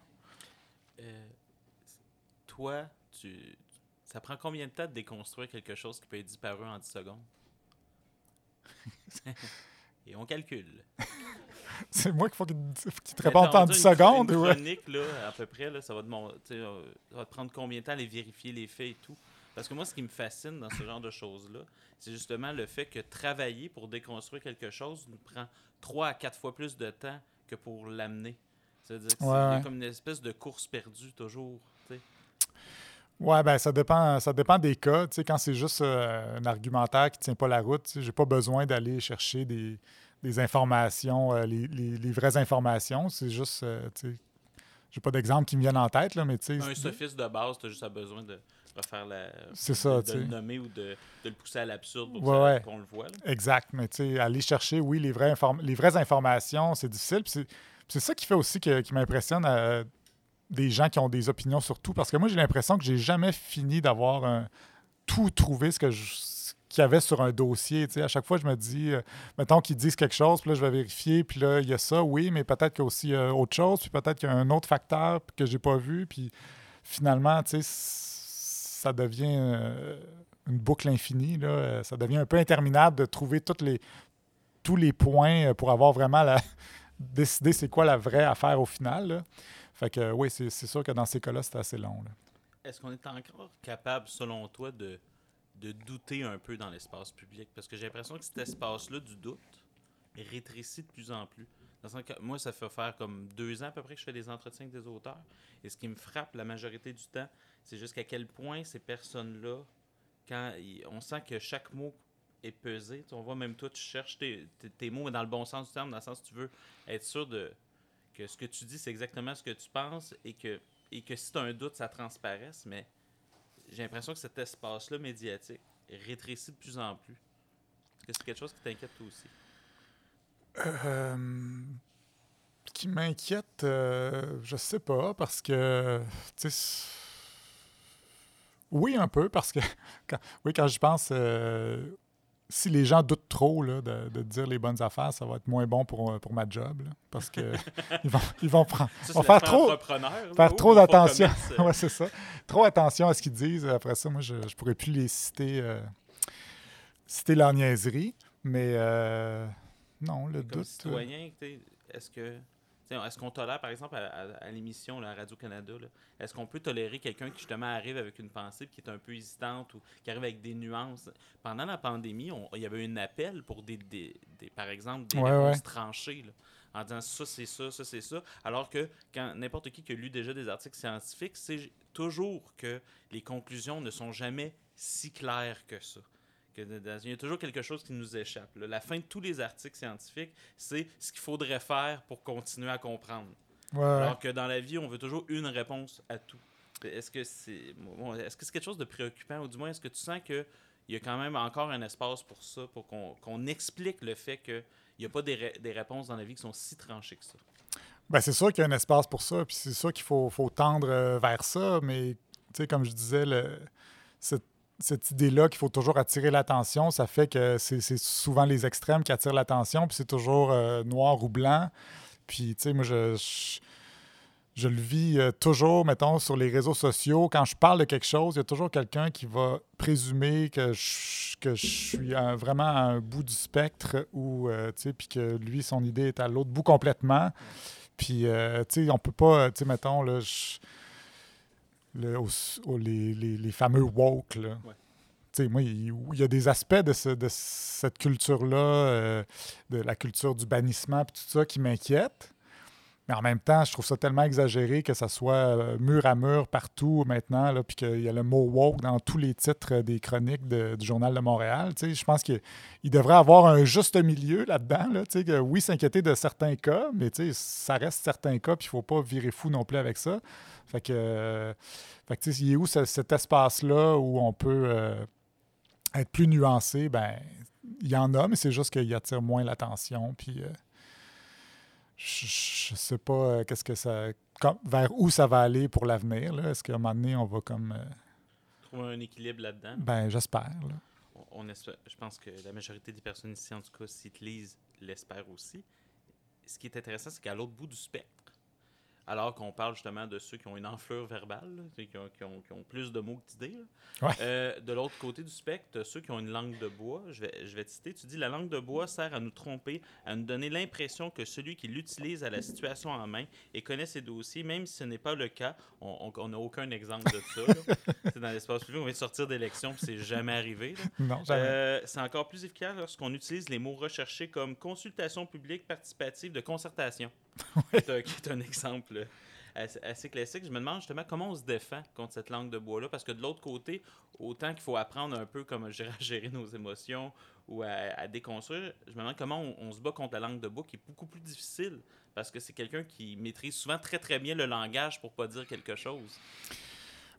Toi, tu... ça prend combien de temps de déconstruire quelque chose qui peut être dit par eux en 10 secondes? Et on calcule. C'est moi qu'il faut qu'il te réponde en on 10 dit une- secondes. Une ouais. chronique, là, à peu près, là, va te ça va te prendre combien de temps à les vérifier, les faits et tout? Parce que moi, ce qui me fascine dans ce genre de choses-là, c'est justement le fait que travailler pour déconstruire quelque chose nous prend trois à quatre fois plus de temps que pour l'amener. C'est-à-dire Ouais, a ouais. comme une espèce de course perdue toujours. tu sais. Ouais, ben ça dépend, ça dépend des cas. Quand c'est juste euh, un argumentaire qui tient pas la route, j'ai pas besoin d'aller chercher des, des informations, euh, les, les- les vraies informations. C'est juste, euh, j'ai pas d'exemple qui me viennent en tête, là, mais tu sais, Un sophisme de base, tu as juste besoin de refaire la. C'est ça, de, le nommer ou de, de le pousser à l'absurde pour Ouais, qu'on le voit. là. Exact, mais tu sais, aller chercher, oui, les, vraies inform- les vraies informations, c'est difficile. C'est- ça qui fait aussi que- qui m'impressionne euh, des gens qui ont des opinions sur tout. Parce que moi, j'ai l'impression que j'ai jamais fini d'avoir un- tout trouvé ce que je- qu'il y avait sur un dossier. tu sais. À chaque fois, je me dis, euh, mettons qu'ils disent quelque chose, puis là, je vais vérifier, puis là, il y a ça, oui, mais peut-être qu'il y a aussi euh, autre chose, puis peut-être qu'il y a un autre facteur que j'ai pas vu, puis finalement, tu sais, ça devient euh, une boucle infinie. Là. Ça devient un peu interminable de trouver les, tous les points euh, pour avoir vraiment la, décider c'est quoi la vraie affaire au final. Fait que oui, c'est sûr que dans ces cas-là, c'est assez long. Est-ce qu'on est encore capable, selon toi, de, de douter un peu dans l'espace public? Parce que j'ai l'impression que cet espace-là du doute rétrécit de plus en plus. Dans le que moi, ça fait faire comme deux ans à peu près que je fais des entretiens avec des auteurs. Et ce qui me frappe la majorité du temps, c'est jusqu'à quel point ces personnes-là, quand on sent que chaque mot est pesé, on voit même toi, tu cherches tes, tes- tes mots dans le bon sens du terme, dans le sens que tu veux être sûr de que ce que tu dis, c'est exactement ce que tu penses et que, et que si tu as un doute, ça transparaisse, mais j'ai l'impression que cet espace-là médiatique rétrécit de plus en plus. Est-ce que c'est quelque chose qui t'inquiète toi aussi? Euh, qui m'inquiète, euh, je sais pas, parce que, tu sais, oui, un peu, parce que, quand, oui, quand je pense, euh, si les gens doutent trop là, de, de dire les bonnes affaires, ça va être moins bon pour, euh, pour ma job, là, parce que ils vont, ils vont prendre, Ça, vont faire trop, faire trop d'attention. euh, ouais, c'est ça. Trop attention à ce qu'ils disent. Après ça, moi, je ne pourrais plus les citer, euh, citer leur niaiserie. Mais, euh, non, le Comme doute. citoyen, est-ce que. Est-ce qu'on tolère, par exemple, à, à- à l'émission à Radio-Canada, est-ce qu'on peut tolérer quelqu'un qui, justement, arrive avec une pensée qui est un peu hésitante ou qui arrive avec des nuances? Pendant la pandémie, on- il y avait un appel pour, des, des- des- par exemple, des Ouais, réponses ouais. tranchées, là, en disant ça, c'est ça, ça, c'est ça. Alors que quand n'importe qui qui a lu déjà des articles scientifiques, c'est toujours que les conclusions ne sont jamais si claires que ça. Que il y a toujours quelque chose qui nous échappe. là. La fin de tous les articles scientifiques, c'est ce qu'il faudrait faire pour continuer à comprendre. ouais. Alors que dans la vie, on veut toujours une réponse à tout. Est-ce que c'est bon, est-ce que c'est quelque chose de préoccupant? Ou du moins est-ce que tu sens que il y a quand même encore un espace pour ça, pour qu'on explique le fait qu'il n'y a pas des, des réponses dans la vie qui sont si tranchées que ça? Ben, c'est sûr qu'il y a un espace pour ça, puis c'est sûr qu'il faut, faut tendre euh, vers ça, mais tu sais, comme je disais, le- cette, cette idée-là qu'il faut toujours attirer l'attention, ça fait que c'est souvent les extrêmes qui attirent l'attention, puis c'est toujours euh, noir ou blanc. Puis, tu sais, moi, je, le vis euh, toujours, mettons, sur les réseaux sociaux. Quand je parle de quelque chose, il y a toujours quelqu'un qui va présumer que je, suis vraiment à un bout du spectre ou, euh, tu sais, puis que lui, son idée est à l'autre bout complètement. Puis, tu sais, on peut pas, tu sais, mettons, là, je- le- au- au- les, les- les fameux woke, là. Ouais. Moi, il, il y a des aspects de, ce- de cette culture-là, euh, de la culture du bannissement, puis tout ça, qui m'inquiètent. Mais en même temps, je trouve ça tellement exagéré que ça soit euh, mur à mur partout maintenant, là, puis qu'il y a le mot woke dans tous les titres des chroniques de- du Journal de Montréal. Je pense qu'il il devrait avoir un juste milieu là-dedans. Là, que oui, s'inquiéter de certains cas, mais ça reste certains cas, puis il ne faut pas virer fou non plus avec ça. Fait que, euh, fait que, tu sais, il est où ce- cet espace-là où on peut euh, être plus nuancé? Ben, il y en a, mais c'est juste qu'il attire moins l'attention. Puis, euh, je, je sais pas euh, qu'est-ce que ça, comme- vers où ça va aller pour l'avenir. Est-ce qu'à un moment donné, on va comme, Trouver un équilibre là-dedans? ben, j'espère. là. On- on espère- je pense que la majorité des personnes ici, en tout cas, te lisent, l'espèrent aussi. Ce qui est intéressant, c'est qu'à l'autre bout du spectre, alors qu'on parle justement de ceux qui ont une enflure verbale, là, qui, ont, qui ont- qui ont plus de mots que d'idées, Ouais. euh, de l'autre côté du spectre, ceux qui ont une langue de bois. Je vais, je vais te citer. Tu dis la langue de bois sert à nous tromper, à nous donner l'impression que celui qui l'utilise a la situation en main et connaît ses dossiers, même si ce n'est pas le cas. On n'a aucun exemple de ça. C'est dans l'espace public, on vient de sortir d'élection, c'est jamais arrivé. Non, jamais. Euh, c'est encore plus efficace lorsqu'on utilise les mots recherchés comme consultation publique participative de concertation, qui, est un, exemple euh, assez, assez classique. Je me demande justement comment on se défend contre cette langue de bois-là, parce que de l'autre côté, autant qu'il faut apprendre un peu gérer, à gérer nos émotions ou à, à déconstruire, je me demande comment on, on se bat contre la langue de bois, qui est beaucoup plus difficile, parce que c'est quelqu'un qui maîtrise souvent très très bien le langage pour pas dire quelque chose.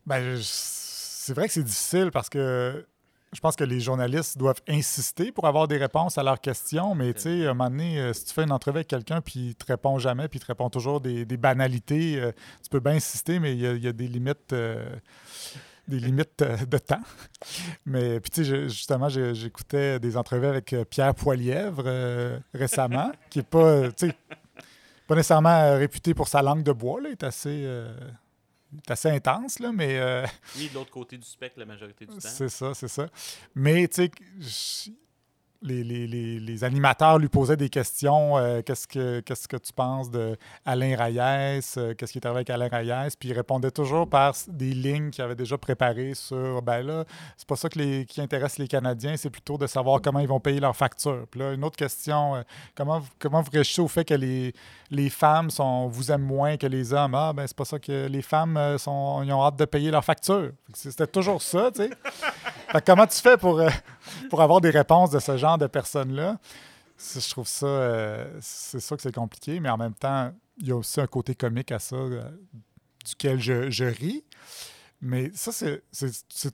Ben, je- c'est vrai que c'est difficile parce que je pense que les journalistes doivent insister pour avoir des réponses à leurs questions, mais tu sais, à un moment donné, euh, si tu fais une entrevue avec quelqu'un puis il te répond jamais, puis il te répond toujours des, des banalités, euh, tu peux bien insister, mais il y a, il y a des limites. euh, des limites de temps. Mais puis tu sais, justement, j'écoutais des entrevues avec Pierre Poilièvre euh, récemment, qui est pas, pas nécessairement réputé pour sa langue de bois, là, il est assez, est assez intense, là, mais euh, Lui, de l'autre côté du spectre, la majorité du temps. c'est ça, c'est ça. Mais tu sais, je- les, les- les- les animateurs lui posaient des questions. euh, qu'est-ce, que, qu'est-ce que tu penses de Alain? Euh, qu'est-ce qui est arrivé avec Alain Reyes? Puis il répondait toujours par des lignes qu'il avait déjà préparées sur ben là, c'est pas ça qui intéresse les Canadiens, c'est plutôt de savoir comment ils vont payer leurs factures. Puis là, une autre question, euh, comment, vous- comment vous réagissez au fait que les, les femmes sont, vous aiment moins que les hommes? Ah, ben c'est pas ça que les femmes euh, sont, ils ont hâte de payer leurs factures. C'était toujours ça, tu sais. Comment tu fais pour, euh, pour avoir des réponses de ce genre de personnes-là? Je trouve ça, euh, c'est sûr que c'est compliqué, mais en même temps, il y a aussi un côté comique à ça, euh, duquel je, je ris. Mais ça, c'est-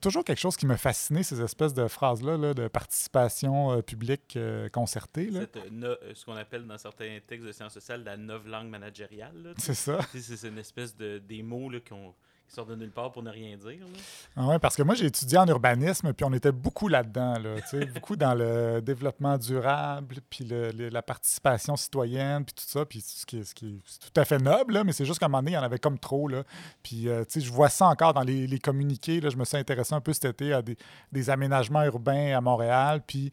toujours quelque chose qui m'a fasciné, ces espèces de phrases-là là, de participation euh, publique concertée. là. Cette, no- ce qu'on appelle dans certains textes de sciences sociales la langue managériale. C'est ça. C'est une espèce de des mots là, qui, ont- qui sortent de nulle part pour ne rien dire. là. Ah ouais, parce que moi, j'ai étudié en urbanisme, puis on était beaucoup là-dedans, là, tu sais, beaucoup dans le développement durable, puis le- le- la participation citoyenne, puis tout ça, puis ce qui est, ce qui est- c'est tout à fait noble, là, mais c'est juste qu'à un moment donné, il y en avait comme trop. Là. Puis, euh, tu sais, je vois ça encore dans les, les communiqués. Là, je me suis intéressé un peu cet été à des, des aménagements urbains à Montréal, puis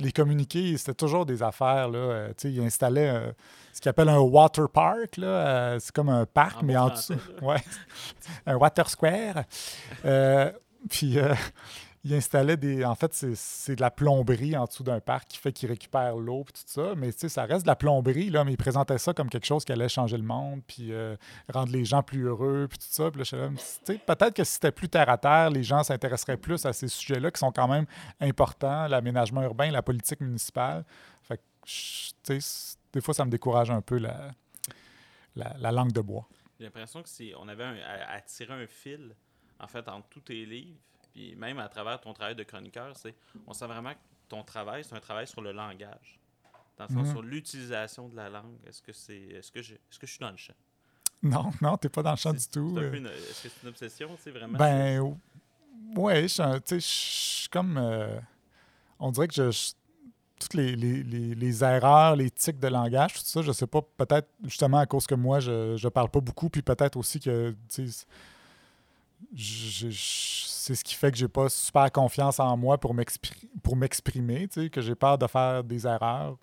les communiqués, c'était toujours des affaires. Là, euh, tu sais, il installait euh, ce qu'il appelle un water park. là, euh, c'est comme un parc, En mais bon en dessous. Ouais, un water square. Euh, puis il installait des. En fait, c'est- de la plomberie en dessous d'un parc qui fait qu'il récupère l'eau puis tout ça. Mais tu sais, ça reste de la plomberie, là, mais il présentait ça comme quelque chose qui allait changer le monde, puis euh, rendre les gens plus heureux, puis tout ça. Peut-être que si c'était plus terre à terre, les gens s'intéresseraient plus à ces sujets-là qui sont quand même importants, l'aménagement urbain, la politique municipale. Fait que, tu sais, des fois, ça me décourage un peu la, la, la langue de bois. J'ai l'impression que c'est on avait un- à, à tirer un fil, en fait, entre tous tes livres, puis même à travers ton travail de chroniqueur, c'est on sent vraiment que ton travail, c'est un travail sur le langage. Dans le sens Mhm. sur l'utilisation de la langue. Est-ce que c'est. Est-ce que je est-ce que je suis dans le champ? Non, non, t'es pas dans le champ du tout. euh. Est-ce que c'est une obsession, c'est vraiment? Ben, ou- ouais, je suis je comme. euh, on dirait que je. je- toutes les, les- les- les erreurs, les tics de langage, tout ça, je sais pas, peut-être justement à cause que moi, je, je parle pas beaucoup, puis peut-être aussi que, tu sais, je- je- c'est ce qui fait que j'ai pas super confiance en moi pour m'expri- pour m'exprimer, que j'ai peur de faire des erreurs.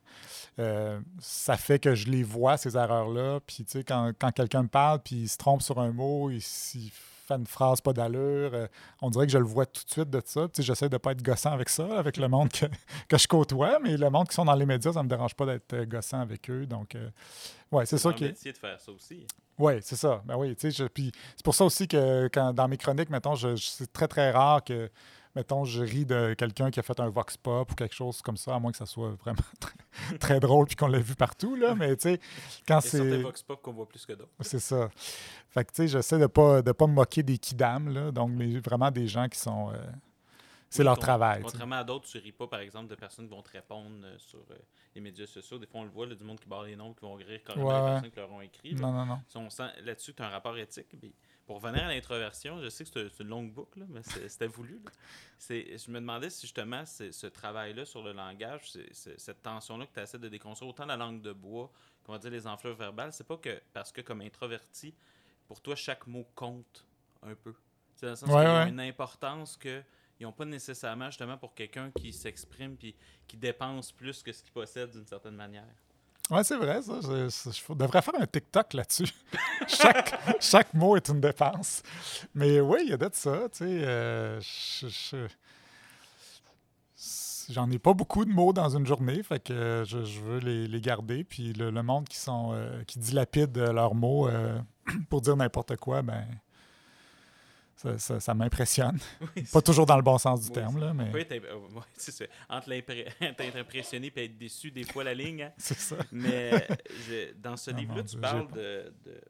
Euh, ça fait que je les vois, ces erreurs-là. Puis, quand, quand quelqu'un me parle, puis il se trompe sur un mot, il, il fait une phrase pas d'allure, euh, on dirait que je le vois tout de suite de ça. J'essaie de pas être gossant avec ça, avec le monde que, que je côtoie, mais le monde qui sont dans les médias, ça me dérange pas d'être euh, gossant avec eux. Donc, euh, ouais, c'est ça qui est. métier de faire ça aussi. Oui, c'est ça. Ben oui, tu sais, puis c'est pour ça aussi que quand, dans mes chroniques, mettons, je, je- c'est très, très rare que, mettons, je ris de quelqu'un qui a fait un vox pop ou quelque chose comme ça, à moins que ça soit vraiment très, très drôle puis qu'on l'a vu partout, là. Mais tu sais, quand c'est... vox pop qu'on voit plus que d'autres. C'est ça. Fait que, tu sais, j'essaie de pas, de pas me moquer des kidam, là. Donc, mais vraiment des gens qui sont... euh, c'est Oui, leur ton- travail. Contrairement à d'autres, tu ris pas, par exemple, de personnes qui vont te répondre euh, sur euh, les médias sociaux. Des fois, on le voit, là, du monde qui barre les noms, qui vont rire carrément Ouais, les personnes qui leur ont écrit. là. Non, non, non. Si on sent là-dessus que tu as un rapport éthique. puis pour revenir à l'introversion, je sais que c'est une longue boucle, là, mais c'était voulu. là. Je me demandais si justement ce travail-là sur le langage, cette tension-là que tu essaies de déconstruire, autant la langue de bois qu'on va dire les enflures verbales, c'est pas que parce que comme introverti, pour toi, chaque mot compte un peu. C'est dans le sens Ouais, qu'il y a ouais. une importance que ils n'ont pas nécessairement justement pour quelqu'un qui s'exprime puis qui dépense plus que ce qu'il possède d'une certaine manière. Ouais, c'est vrai, ça. Je, devrais faire un TikTok là-dessus. chaque, chaque mot est une dépense. Mais oui, il y a de ça, tu sais. euh, je- je- J'en ai pas beaucoup de mots dans une journée, fait que je, veux les, les garder. Puis le, le monde qui sont euh, qui dilapide leurs mots euh, pour dire n'importe quoi, ben ça, ça- ça m'impressionne. Pas toujours dans le bon sens du Oui, terme, là, mais être, euh, ça. Entre être impressionné et être déçu, des fois la ligne. hein. c'est ça. Mais je- dans ce mon livre-là, tu parles de, de-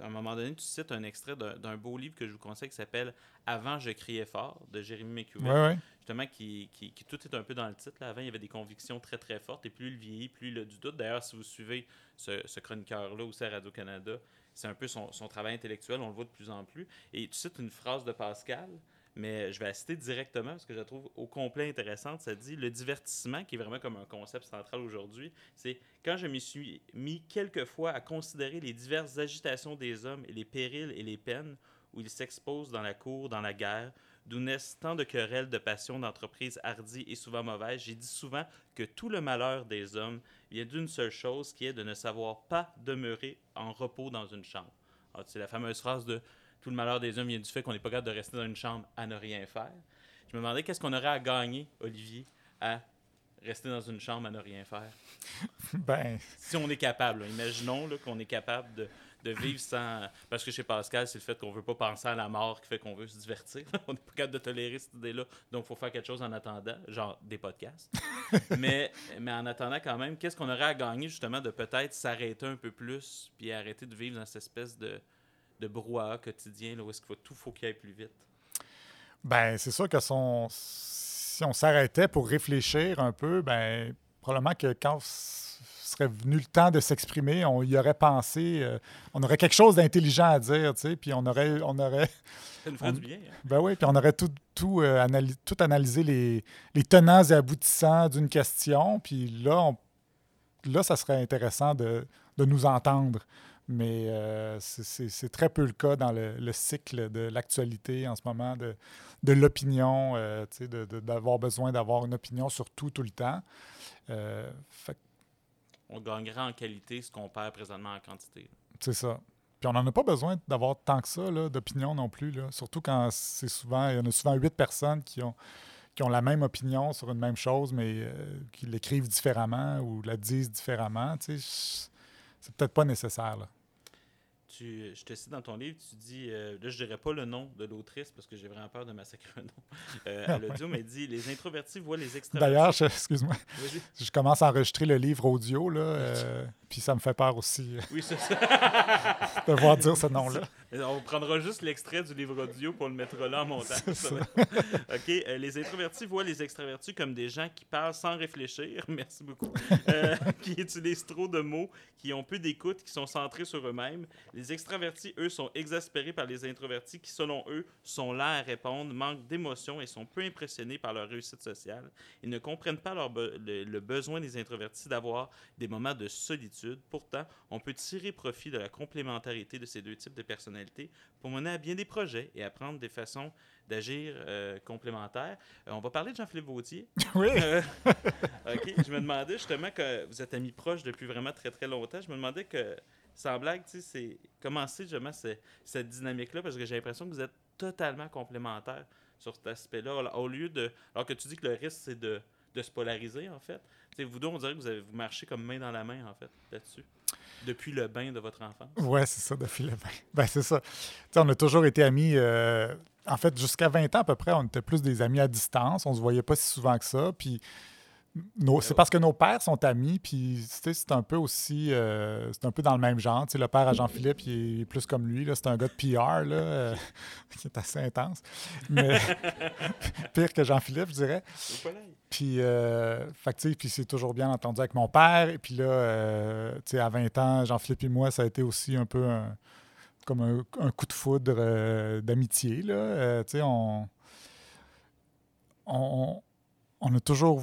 À un moment donné, tu cites un extrait d'un beau livre que je vous conseille qui s'appelle Avant, je criais fort de Jérémy McEwen. Justement, qui, qui, qui- tout est un peu dans le titre. là. Avant, il y avait des convictions très très fortes et plus il vieillit, plus il a du doute. D'ailleurs, si vous suivez ce, ce chroniqueur-là aussi à Radio-Canada, c'est un peu son, travail intellectuel, on le voit de plus en plus. Et tu cites une phrase de Pascal, mais je vais la citer directement parce que je la trouve au complet intéressante. Ça dit Le divertissement, qui est vraiment comme un concept central aujourd'hui, c'est quand je m'y suis mis quelquefois à considérer les diverses agitations des hommes et les périls et les peines où ils s'exposent dans la cour, dans la guerre, d'où naissent tant de querelles, de passions, d'entreprises hardies et souvent mauvaises, j'ai dit souvent que tout le malheur des hommes vient d'une seule chose, qui est de ne savoir pas demeurer en repos dans une chambre. C'est la fameuse phrase de tout le malheur des hommes vient du fait qu'on n'est pas capable de rester dans une chambre à ne rien faire. Je me demandais qu'est-ce qu'on aurait à gagner, Olivier, à rester dans une chambre à ne rien faire? Ben, Si on est capable, là. imaginons là, qu'on est capable de, de vivre sans. Parce que chez Pascal, c'est le fait qu'on veut pas penser à la mort qui fait qu'on veut se divertir. on n'est pas capable de tolérer cette idée-là. Donc, il faut faire quelque chose en attendant, genre des podcasts. mais, mais en attendant, quand même, qu'est-ce qu'on aurait à gagner justement de peut-être s'arrêter un peu plus puis arrêter de vivre dans cette espèce de, de brouhaha quotidien là, où est-ce qu'il faut tout faut qu'il aille plus vite? Ben, c'est sûr que son, si on s'arrêtait pour réfléchir un peu, ben, probablement que quand serait venu le temps de s'exprimer, on y aurait pensé, euh, on aurait quelque chose d'intelligent à dire, tu sais, puis on aurait, on aurait, Ça nous ferait du bien. hein? ben oui, puis on aurait tout, tout, euh, analy- tout analysé les, les tenants et aboutissants d'une question, puis là, on- là, ça serait intéressant de, de nous entendre. Mais euh, c'est très peu le cas dans le, cycle de l'actualité en ce moment, de, de l'opinion, euh, d'avoir besoin d'avoir une opinion sur tout, tout le temps. Euh, on gagnera en qualité ce qu'on perd présentement en quantité. C'est ça. Puis on n'en a pas besoin d'avoir tant que ça d'opinion non plus. Surtout quand c'est souvent, il y en a souvent huit personnes qui ont, qui ont la même opinion sur une même chose, mais qui l'écrivent différemment ou la disent différemment. C'est peut-être pas nécessaire. Je te cite dans ton livre, tu dis, euh, là je dirais pas le nom de l'autrice parce que j'ai vraiment peur de massacrer un nom euh, à l'audio, mais dit les introvertis voient les extravertis. D'ailleurs, excuse-moi, je commence à enregistrer le livre audio là, euh, puis ça me fait peur aussi. Oui, c'est ça. de voir dire ce nom-là. On prendra juste l'extrait du livre audio pour le mettre là en montant. OK. les introvertis voient les extravertis comme des gens qui parlent sans réfléchir. Merci beaucoup. qui utilisent trop de mots, qui ont peu d'écoute, qui sont centrés sur eux-mêmes. Les extravertis, eux, sont exaspérés par les introvertis qui, selon eux, sont là à répondre, manquent d'émotion et sont peu impressionnés par leur réussite sociale. Ils ne comprennent pas le, besoin des introvertis d'avoir des moments de solitude. Pourtant, on peut tirer profit de la complémentarité de ces deux types de personnalités pour mener à bien des projets et apprendre des façons d'agir euh, complémentaires. Euh, on va parler de Jean-Philippe Vautier. Oui. Euh, OK. Je me demandais justement que vous êtes amis proches depuis vraiment très, très longtemps. Je me demandais que sans blague, c'est commencer justement cette dynamique-là? Parce que j'ai l'impression que vous êtes totalement complémentaires sur cet aspect-là. Au lieu de. Alors que tu dis que le risque, c'est de, se polariser, en fait. vous deux, on dirait que vous, avez, vous marchez comme main dans la main, en fait, là-dessus. Depuis le bain de votre enfance? Ouais, c'est ça, depuis le bain. Ben, c'est ça. on a toujours été amis. Euh, en fait, jusqu'à 20 ans à peu près, on était plus des amis à distance. On se voyait pas si souvent que ça. Puis c'est parce que nos pères sont amis, puis c'est un peu aussi, euh, c'est un peu dans le même genre. le père à Jean-Philippe, il est plus comme lui, c'est un gars de PR, là, euh, qui est assez intense. Mais pire que Jean-Philippe, je dirais. Puis, euh, puis c'est toujours bien entendu avec mon père. Et puis là, à 20 ans, Jean-Philippe et moi, ça a été aussi un peu comme un, coup de foudre d'amitié. Là. on, on, on a toujours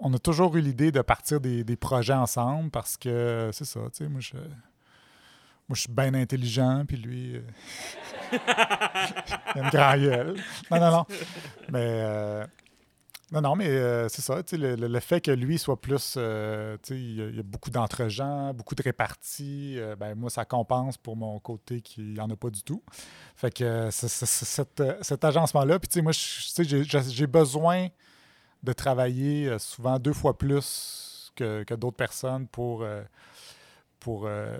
on a toujours eu l'idée de partir des, projets ensemble parce que c'est ça, tu sais, moi je, moi je suis bien intelligent, puis lui, euh, il a une grande gueule. Non, non, non. Mais, euh, non, non, mais euh, c'est ça, tu sais, le, fait que lui soit plus, sais, il y, a beaucoup d'entre-gens, beaucoup de répartis, ben moi, ça compense pour mon côté qui n'y en a pas du tout. Fait que cet, cet agencement-là, puis moi, j'ai besoin de travailler euh, souvent deux fois plus que, d'autres personnes pour, euh, pour, euh,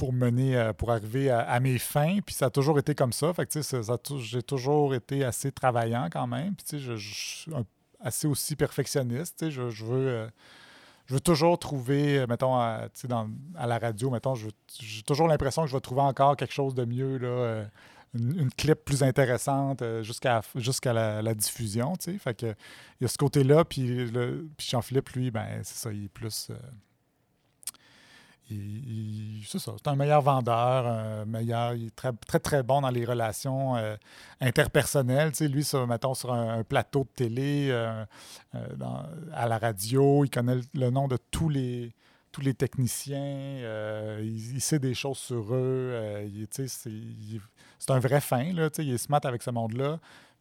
pour mener, pour arriver à, mes fins. Puis ça a toujours été comme ça. Fait que, ça, j'ai toujours été assez travaillant quand même. Puis, je, suis assez aussi perfectionniste. Je, je veux je veux toujours trouver, mettons, à, dans, à la radio, mettons, j'ai toujours l'impression que je vais trouver encore quelque chose de mieux là, une, clip plus intéressante euh, jusqu'à la, diffusion. Fait que il y a ce côté-là, puis, Jean-Philippe, lui, ben c'est ça, il est plus... Euh, c'est ça, c'est un meilleur vendeur, meilleur, il est très, très, très bon dans les relations euh, interpersonnelles. Tu sais, lui, ça, mettons, sur un, plateau de télé, à la radio, il connaît le nom de tous les, tous les techniciens, euh, il, sait des choses sur eux. Euh, c'est un vrai fin, là, il est smart avec ce monde-là.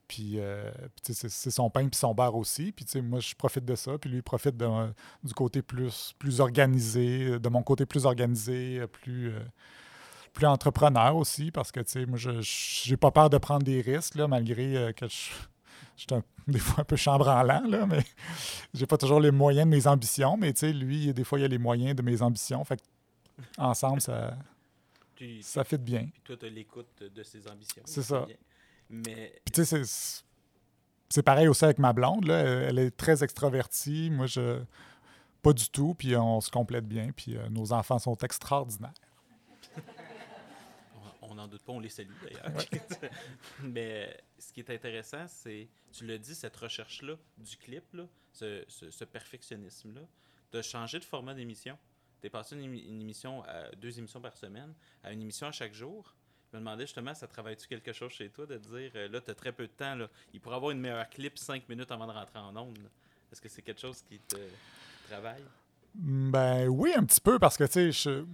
Puis, euh, c'est son pain puis son bar aussi. Puis moi, je profite de ça. Puis lui, il profite du côté plus, plus organisé, de mon côté plus organisé, plus, plus entrepreneur aussi. Parce que moi, je n'ai pas peur de prendre des risques, là, malgré que je je suis des fois un peu chambranlant, là, mais j'ai pas toujours les moyens de mes ambitions. Mais tu sais, lui, des fois, il a les moyens de mes ambitions. Fait ensemble, ça, ça fit bien. Puis toi, tu l'écoute de ses ambitions. C'est ça. Mais... Puis tu sais, c'est pareil aussi avec ma blonde. Là. Elle est très extravertie. Moi, je pas du tout. Puis on se complète bien. Puis euh, nos enfants sont extraordinaires n'en doute pas, on les salue d'ailleurs. Mais ce qui est intéressant, c'est, tu l'as dit, cette recherche-là du clip, là, ce, ce, perfectionnisme-là, de changer de format d'émission. Tu es passé une, émission à deux émissions par semaine à une émission à chaque jour. Je me demandais justement, ça travaille-tu quelque chose chez toi de dire, euh, là, tu as très peu de temps, là, il pourrait avoir une meilleure clip cinq minutes avant de rentrer en ondes. Est-ce que c'est quelque chose qui te travaille? Ben oui, un petit peu, parce que, tu sais, je-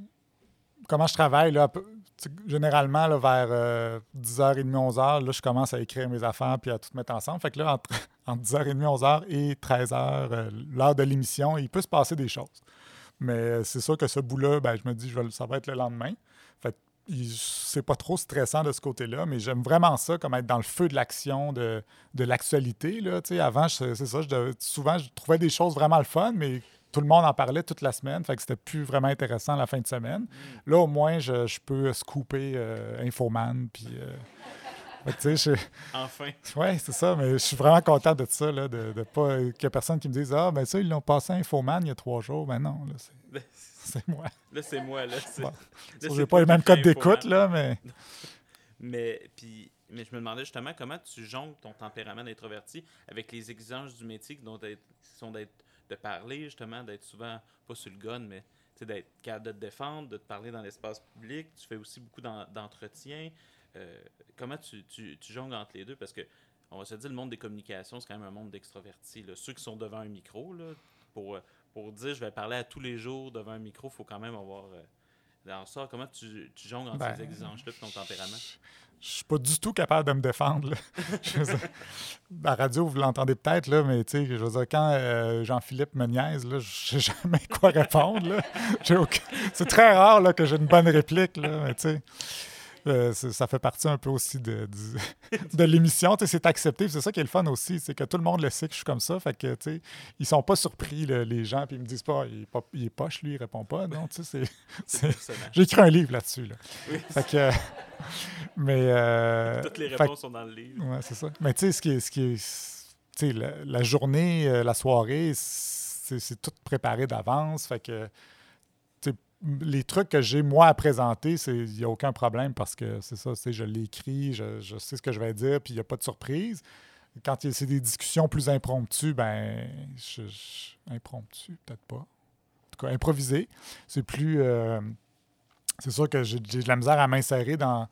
comment je travaille, là, généralement, là, vers euh, 10h30, 11h, là, je commence à écrire mes affaires puis à tout mettre ensemble. Fait que là, entre, entre 10h30, 11h et 13h, euh, l'heure de l'émission, il peut se passer des choses. Mais euh, c'est sûr que ce bout-là, ben, je me dis, ça va être le lendemain. C'est pas trop stressant de ce côté-là, mais j'aime vraiment ça, comme être dans le feu de l'action, de, de l'actualité. Avant, c'est ça, je devais- souvent, je trouvais des choses vraiment le fun, mais tout le monde en parlait toute la semaine, fait que c'était plus vraiment intéressant la fin de semaine. Là, au moins, je, je peux scooper euh, Infoman, puis... euh, je- Enfin. oui, c'est ça, mais je suis vraiment content de ça, là, de, de pas qu'il y ait personne qui me dise Ah, ben ça, ils l'ont passé à Infoman il y a trois jours. Ben non, là, c'est, c'est moi. c'est moi, là. c'est- Bon. là, Je c'est n'ai toi pas mêmes fais codes d'écoute, Infoman. là, mais. Mais, puis, mais je me demandais justement comment tu jongles ton tempérament d'introverti avec les exigences du métier qui, sont d'être, de parler, justement, d'être souvent, pas sur le gun, mais d'être capable de te défendre, de te parler dans l'espace public. Tu fais aussi beaucoup d'en- d'entretiens. Euh, comment tu, tu, tu jongles entre les deux? Parce que, on va se dire, le monde des communications, c'est quand même un monde d'extrovertis. Ceux qui sont devant un micro, là, pour, euh, pour dire je vais parler à tous les jours devant un micro, il faut quand même avoir. euh, dans ça, comment tu, tu jongles entre Ben, ces exigences-là et ton tempérament? Je suis pas du tout capable de me défendre. là. Dire, la radio, vous l'entendez peut-être, là, mais tu sais, je veux dire, quand euh, Jean-Philippe me niaise, là, je sais jamais quoi répondre. là. J'ai aucun- C'est très rare là, que j'ai une bonne réplique, là, mais tu sais. Euh, ça fait partie un peu aussi de, du- de l'émission. Tu sais, C'est accepté. C'est ça qui est le fun aussi. C'est que tout le monde le sait que je suis comme ça. Fait que, tu sais, ils sont pas surpris, là, les gens, puis ils me disent pas, il est, pas, il est poche, lui, il répond pas. Non, tu sais. J'ai écrit un livre là-dessus. Là. Oui, Fait que, mais. euh, toutes les fait réponses sont dans le livre. Ouais, c'est ça. Mais tu sais, ce qui est. Ce qui est la, la journée, euh, la soirée, c'est c'est tout préparé d'avance. Fait que. Les trucs que j'ai moi à présenter, il n'y a aucun problème parce que c'est ça, je l'écris, je, je sais ce que je vais dire, puis il n'y a pas de surprise. Quand c'est des discussions plus impromptues, ben, je, impromptues, peut-être pas. En tout cas, improvisé. C'est plus. euh, c'est sûr que j'ai de la misère à m'insérer dans,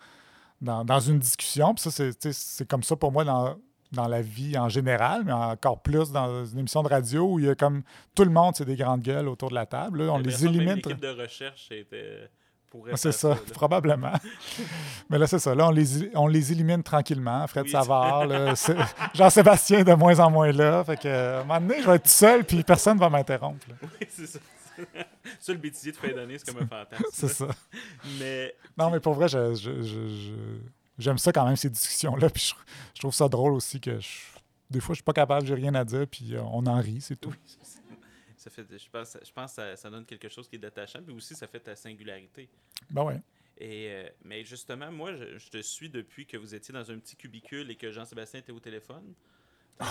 dans, une discussion. Puis ça, c'est comme ça pour moi dans la vie en général, mais encore plus dans une émission de radio où il y a comme tout le monde, c'est des grandes gueules autour de la table. là. on les élimine. L'équipe de recherche était C'est ça, probablement. Mais là, c'est ça. Là, on les, on les élimine tranquillement. Fred Oui. Savard, Jean-Sébastien est de moins en moins là. Fait que, à un moment donné, je vais être tout seul, puis personne ne va m'interrompre. Oui, c'est ça. ça, le bêtisier de fin d'année, c'est comme un fantasme. C'est ça. Mais Non, mais pour vrai, je- je- je- je- j'aime ça quand même, ces discussions-là. Puis je, je trouve ça drôle aussi que je- des fois, je suis pas capable, j'ai rien à dire, puis euh, on en rit, c'est tout. oui, ça, fait, je pense, je pense que ça, ça donne quelque chose qui est détachant, puis aussi ça fait ta singularité. Ben ouais. Et, euh, mais justement, moi, je, je te suis depuis que vous étiez dans un petit cubicule et que Jean-Sébastien était au téléphone.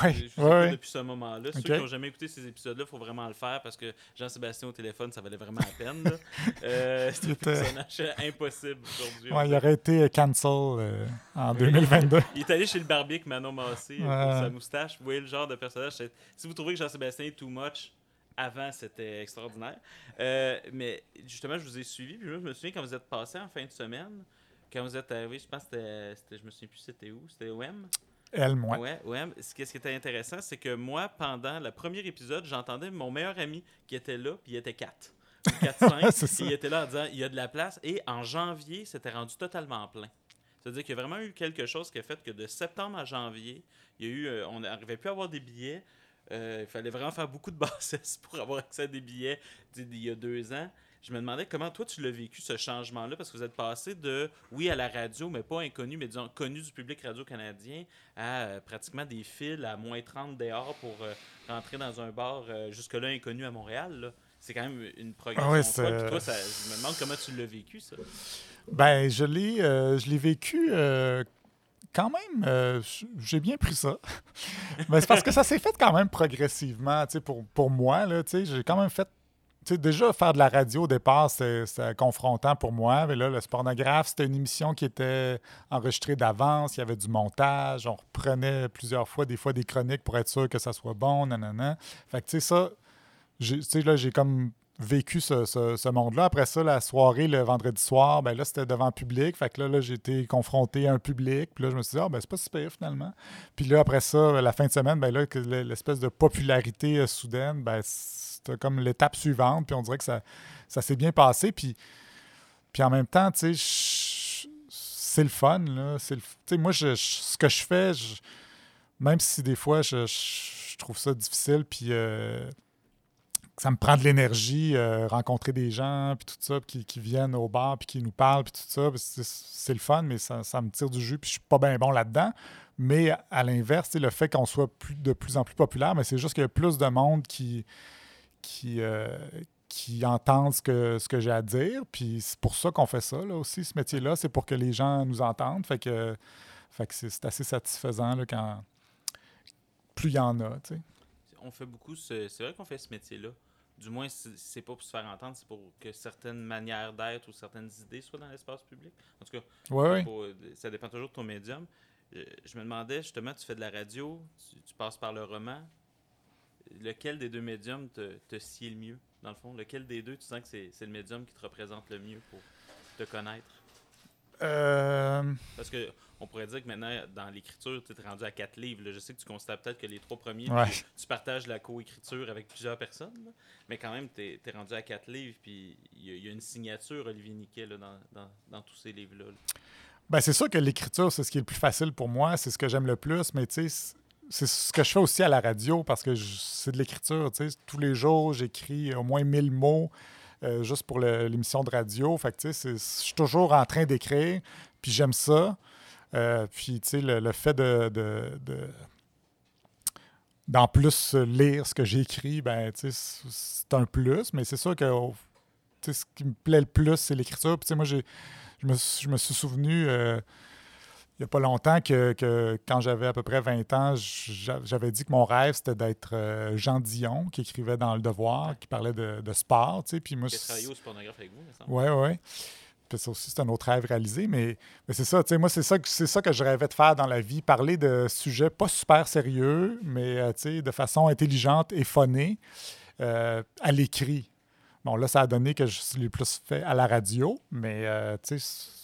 Ouais, Je vous ouais, écoute ouais. depuis ce moment-là. Ceux qui n'ont jamais écouté ces épisodes-là, il faut vraiment le faire parce que Jean-Sébastien au téléphone, ça valait vraiment la peine. Euh, c'est un était- personnage impossible aujourd'hui. Ouais, il aurait été euh, cancel euh, en 2022. Il est allé chez le barbier avec Manon Massé euh, pour sa moustache. Vous voyez le genre de personnage. Si vous trouvez que Jean-Sébastien est too much, avant c'était extraordinaire. Euh, mais justement, je vous ai suivi. Puis je me souviens quand vous êtes passé en fin de semaine, quand vous êtes arrivé, je pense que c'était- c'était. Je me souviens plus c'était où. C'était OM. Elle, moi. Ouais, ouais. Ce qui ce qui était intéressant, c'est que moi, pendant le premier épisode, j'entendais mon meilleur ami qui était là, puis il était 4. 4-5. C'est ça. il était là en disant il y a de la place. Et en janvier, c'était rendu totalement plein. C'est-à-dire qu'il y a vraiment eu quelque chose qui a fait que de septembre à janvier, il y a eu, euh, on n'arrivait plus à avoir des billets. Euh, il fallait vraiment faire beaucoup de bassesse pour avoir accès à des billets d'il y a deux ans. Je me demandais comment toi tu l'as vécu ce changement-là parce que vous êtes passé de oui à la radio mais pas inconnu mais disons connu du public radio canadien à euh, pratiquement des fils à moins 30 dehors pour euh, rentrer dans un bar euh, jusque-là inconnu à Montréal. là. C'est quand même une progression. Ah toi, ça- je me demande comment tu l'as vécu ça. Ben, je l'ai, euh, je l'ai vécu euh, quand même. euh, j'ai bien pris ça. Mais c'est parce que ça s'est fait quand même progressivement, pour, pour moi, là, j'ai quand même fait. Déjà, faire de la radio au départ, c'est confrontant pour moi. Mais là, le Spornographe, c'était une émission qui était enregistrée d'avance. Il y avait du montage. On reprenait plusieurs fois, des fois, des chroniques pour être sûr que ça soit bon, nanana. Fait que, tu sais, ça, tu sais, là, j'ai comme vécu ce, monde-là. Après ça, la soirée, le vendredi soir, ben là, c'était devant public. Fait que là, là j'ai été confronté à un public. Puis là, je me suis dit, ah, ben c'est pas super finalement. Puis là, après ça, la fin de semaine, ben là, l'espèce de popularité euh, soudaine, ben comme l'étape suivante, puis on dirait que ça, ça s'est bien passé. Puis, puis en même temps, tu sais, c'est le fun, là. Sais, moi, je, ce que je fais, même si des fois, je, je trouve ça difficile, puis euh, ça me prend de l'énergie, euh, rencontrer des gens, puis tout ça, qui, qui, viennent au bar, puis qui nous parlent, puis tout ça. C'est le fun, mais ça, ça, me tire du jus, puis je suis pas bien bon là-dedans. Mais à l'inverse, le fait qu'on soit de plus en plus populaire, mais c'est juste qu'il y a plus de monde qui, qui, euh, qui entendent ce que, ce que j'ai à dire. Puis c'est pour ça qu'on fait ça là, aussi, ce métier-là. C'est pour que les gens nous entendent. Fait que, fait que c'est assez satisfaisant là, quand plus il y en a. On fait beaucoup C'est vrai qu'on fait ce métier-là. Du moins, c'est pas pour se faire entendre, c'est pour que certaines manières d'être ou certaines idées soient dans l'espace public. En tout cas, ouais, ça dépend toujours de ton médium. Euh, je me demandais justement, tu fais de la radio, tu, passes par le roman. Lequel des deux médiums te, te sied le mieux, dans le fond? Lequel des deux, tu sens que c'est le médium qui te représente le mieux pour te connaître? Euh... Parce que on pourrait dire que maintenant, dans l'écriture, tu es rendu à quatre livres. Je sais que tu constates peut-être que les trois premiers, tu, partages la coécriture avec plusieurs personnes, mais quand même, tu es, rendu à quatre livres, puis il y, a une signature, Olivier Niquet, dans, dans, dans, tous ces livres-là. là ben, c'est sûr que l'écriture, c'est ce qui est le plus facile pour moi, c'est ce que j'aime le plus, mais tu sais, c'est ce que je fais aussi à la radio parce que c'est de l'écriture. Tous les jours, j'écris au moins 1000 mots euh, juste pour l'émission de radio. Fait que, je suis toujours en train d'écrire, puis j'aime ça. Euh, puis, tu sais, le, fait de, d'en plus lire ce que j'ai écrit, ben, c'est un plus, mais c'est sûr que ce qui me plaît le plus, c'est l'écriture. Puis, moi, j'ai je me, suis souvenu euh, il n'y a pas longtemps que, quand j'avais à peu près 20 ans, j'avais dit que mon rêve, c'était d'être euh, Jean Dion, qui écrivait dans Le Devoir, qui parlait de, sport. Tu sais, puis moi, qui a travaillé au avec vous, Oui, oui. Puis ça aussi, c'est un autre rêve réalisé, mais, c'est ça, tu sais, moi, c'est ça, ça que je rêvais de faire dans la vie, parler de sujets pas super sérieux, mais euh, tu sais, de façon intelligente et phonée à l'écrit. Bon, là, ça a donné que je l'ai plus fait à la radio, mais euh, tu sais,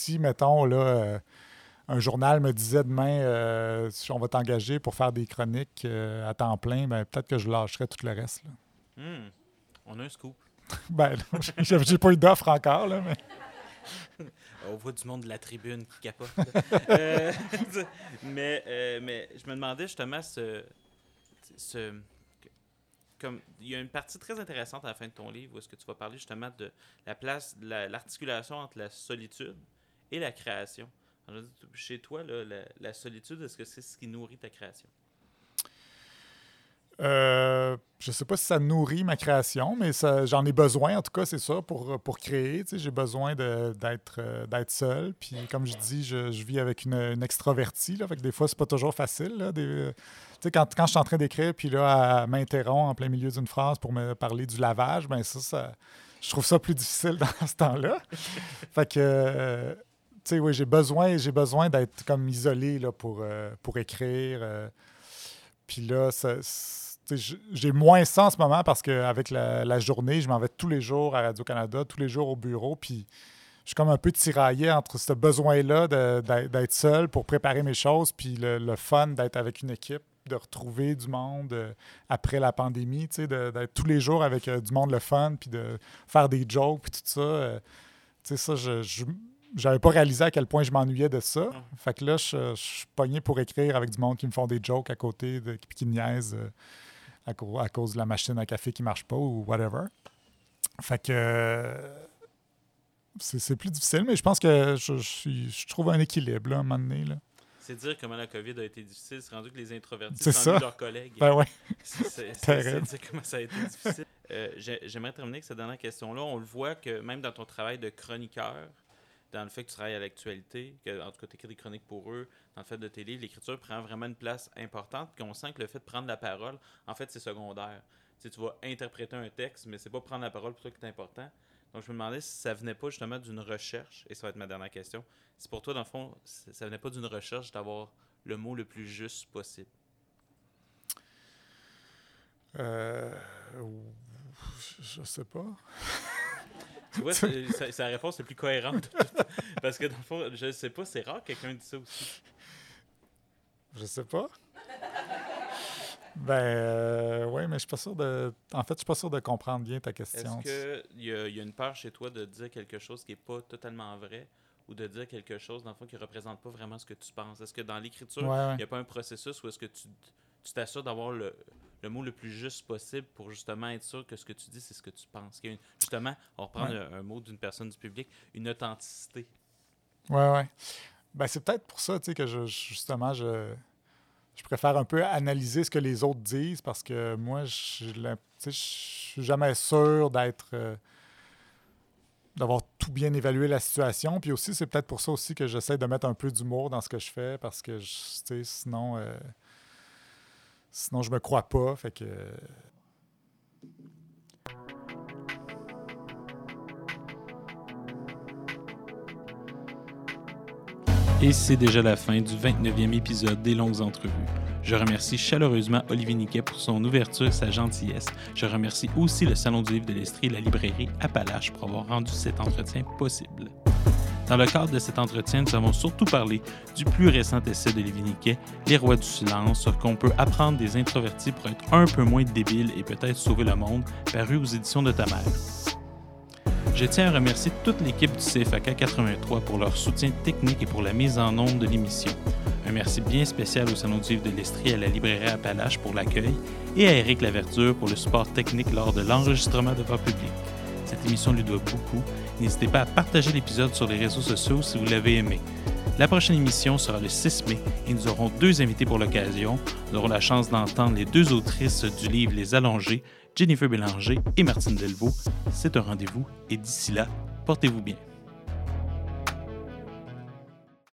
si, mettons, là, euh, un journal me disait demain, euh, si on va t'engager pour faire des chroniques à temps plein, ben, peut-être que je lâcherais tout le reste. Là. Hmm. On a un scoop. ben, j'ai pas eu d'offre encore, là, mais. On voit du monde de la tribune qui capote. mais, mais je me demandais justement ce, ce comme il y a une partie très intéressante à la fin de ton livre où est-ce que tu vas parler justement de la place, l'articulation entre la solitude et la création. Chez toi, la, solitude, est-ce que c'est ce qui nourrit ta création? Euh, je sais pas si ça nourrit ma création, mais j'en ai besoin, en tout cas, c'est ça, pour, pour créer. J'ai besoin euh, d'être seul. Puis, comme je dis, je, vis avec une, une extravertie. Des fois, c'est pas toujours facile. Des, quand, je suis en train d'écrire, puis là, elle m'interrompt en plein milieu d'une phrase pour me parler du lavage, ben je trouve ça plus difficile dans ce temps-là. euh, sais, oui, j'ai besoin, j'ai besoin d'être comme isolé là, pour, euh, pour écrire. Euh. puis là, j'ai moins ça en ce moment parce qu'avec la, la journée, je m'en vais tous les jours à Radio-Canada, tous les jours au bureau, puis je suis comme un peu tiraillé entre ce besoin-là d'être seul pour préparer mes choses, puis le, le fun d'être avec une équipe de retrouver du monde euh, après la pandémie, d'être tous les jours avec du monde le fun, puis de faire des jokes, puis tout ça. Tu sais, ça, j'avais pas réalisé à quel point je m'ennuyais de ça. Fait que là, je, suis pogné pour écrire avec du monde qui me font des jokes à côté, de, qui niaisent à, cause de la machine à café qui marche pas ou whatever. Fait que c'est, plus difficile, mais je pense que je, je, trouve un équilibre là, à un moment donné. Là c'est dire comment la COVID a été difficile. C'est rendu que les introvertis sont leurs collègues. Ben ouais. C'est dire comment ça a été difficile. Euh, j'aimerais terminer avec cette dernière question-là. On le voit que même dans ton travail de chroniqueur, dans le fait que tu travailles à l'actualité, que en tout cas tu écris des chroniques pour eux, dans le fait de tes l'écriture prend vraiment une place importante. Puis on sent que le fait de prendre la parole, en fait, c'est secondaire. Tu, tu vas interpréter un texte, mais c'est pas prendre la parole pour toi qui est important. Donc, je me demandais si ça venait pas justement d'une recherche, et ça va être ma dernière question. Si pour toi, dans le fond, ça venait pas d'une recherche d'avoir le mot le plus juste possible. Euh, je sais pas. tu vois, sa, réponse est plus cohérente. Parce que dans le fond, je sais pas, c'est rare que quelqu'un dise ça aussi. Je sais pas. Ben, euh, oui, mais je suis pas sûr de. En fait, je suis pas sûr de comprendre bien ta question. Est-ce qu'il y, y a une peur chez toi de dire quelque chose qui n'est pas totalement vrai ou de dire quelque chose, dans le fond, qui ne représente pas vraiment ce que tu penses? Est-ce que dans l'écriture, Ouais, ouais. il n'y a pas un processus où est-ce que tu t'assures d'avoir le, le mot le plus juste possible pour justement être sûr que ce que tu dis, c'est ce que tu penses? Une- justement, on reprend Ouais. un, un mot d'une personne du public, une authenticité. Ouais, ouais. Ben, c'est peut-être pour ça, que je, justement, je, je préfère un peu analyser ce que les autres disent parce que moi, je je suis jamais sûr d'être. euh, d'avoir tout bien évalué la situation. Puis aussi, c'est peut-être pour ça aussi que j'essaie de mettre un peu d'humour dans ce que je fais parce que, je- tu sais, sinon. euh, sinon, je me crois pas. Fait que. Et c'est déjà la fin du 29e épisode des Longues Entrevues. Je remercie chaleureusement Olivier Niquet pour son ouverture et sa gentillesse. Je remercie aussi le Salon du Livre de l'Estrie et la librairie Appalache pour avoir rendu cet entretien possible. Dans le cadre de cet entretien, nous avons surtout parlé du plus récent essai de Olivier Niquet, Les Rois du Silence, sur qu'on peut apprendre des introvertis pour être un peu moins débiles et peut-être sauver le monde, paru aux éditions de ta. Je tiens à remercier toute l'équipe du CFAK 83 pour leur soutien technique et pour la mise en onde de l'émission. Un merci bien spécial au Salon de l'Estrie et à la librairie Appalache pour l'accueil et à Eric Laverture pour le support technique lors de l'enregistrement de votre public. Cette émission lui doit beaucoup. N'hésitez pas à partager l'épisode sur les réseaux sociaux si vous l'avez aimé. La prochaine émission sera le 6 mai et nous aurons deux invités pour l'occasion. Nous aurons la chance d'entendre les deux autrices du livre Les Allongés, Jennifer Bélanger et Martine Delvaux. C'est un rendez-vous et d'ici là, portez-vous bien.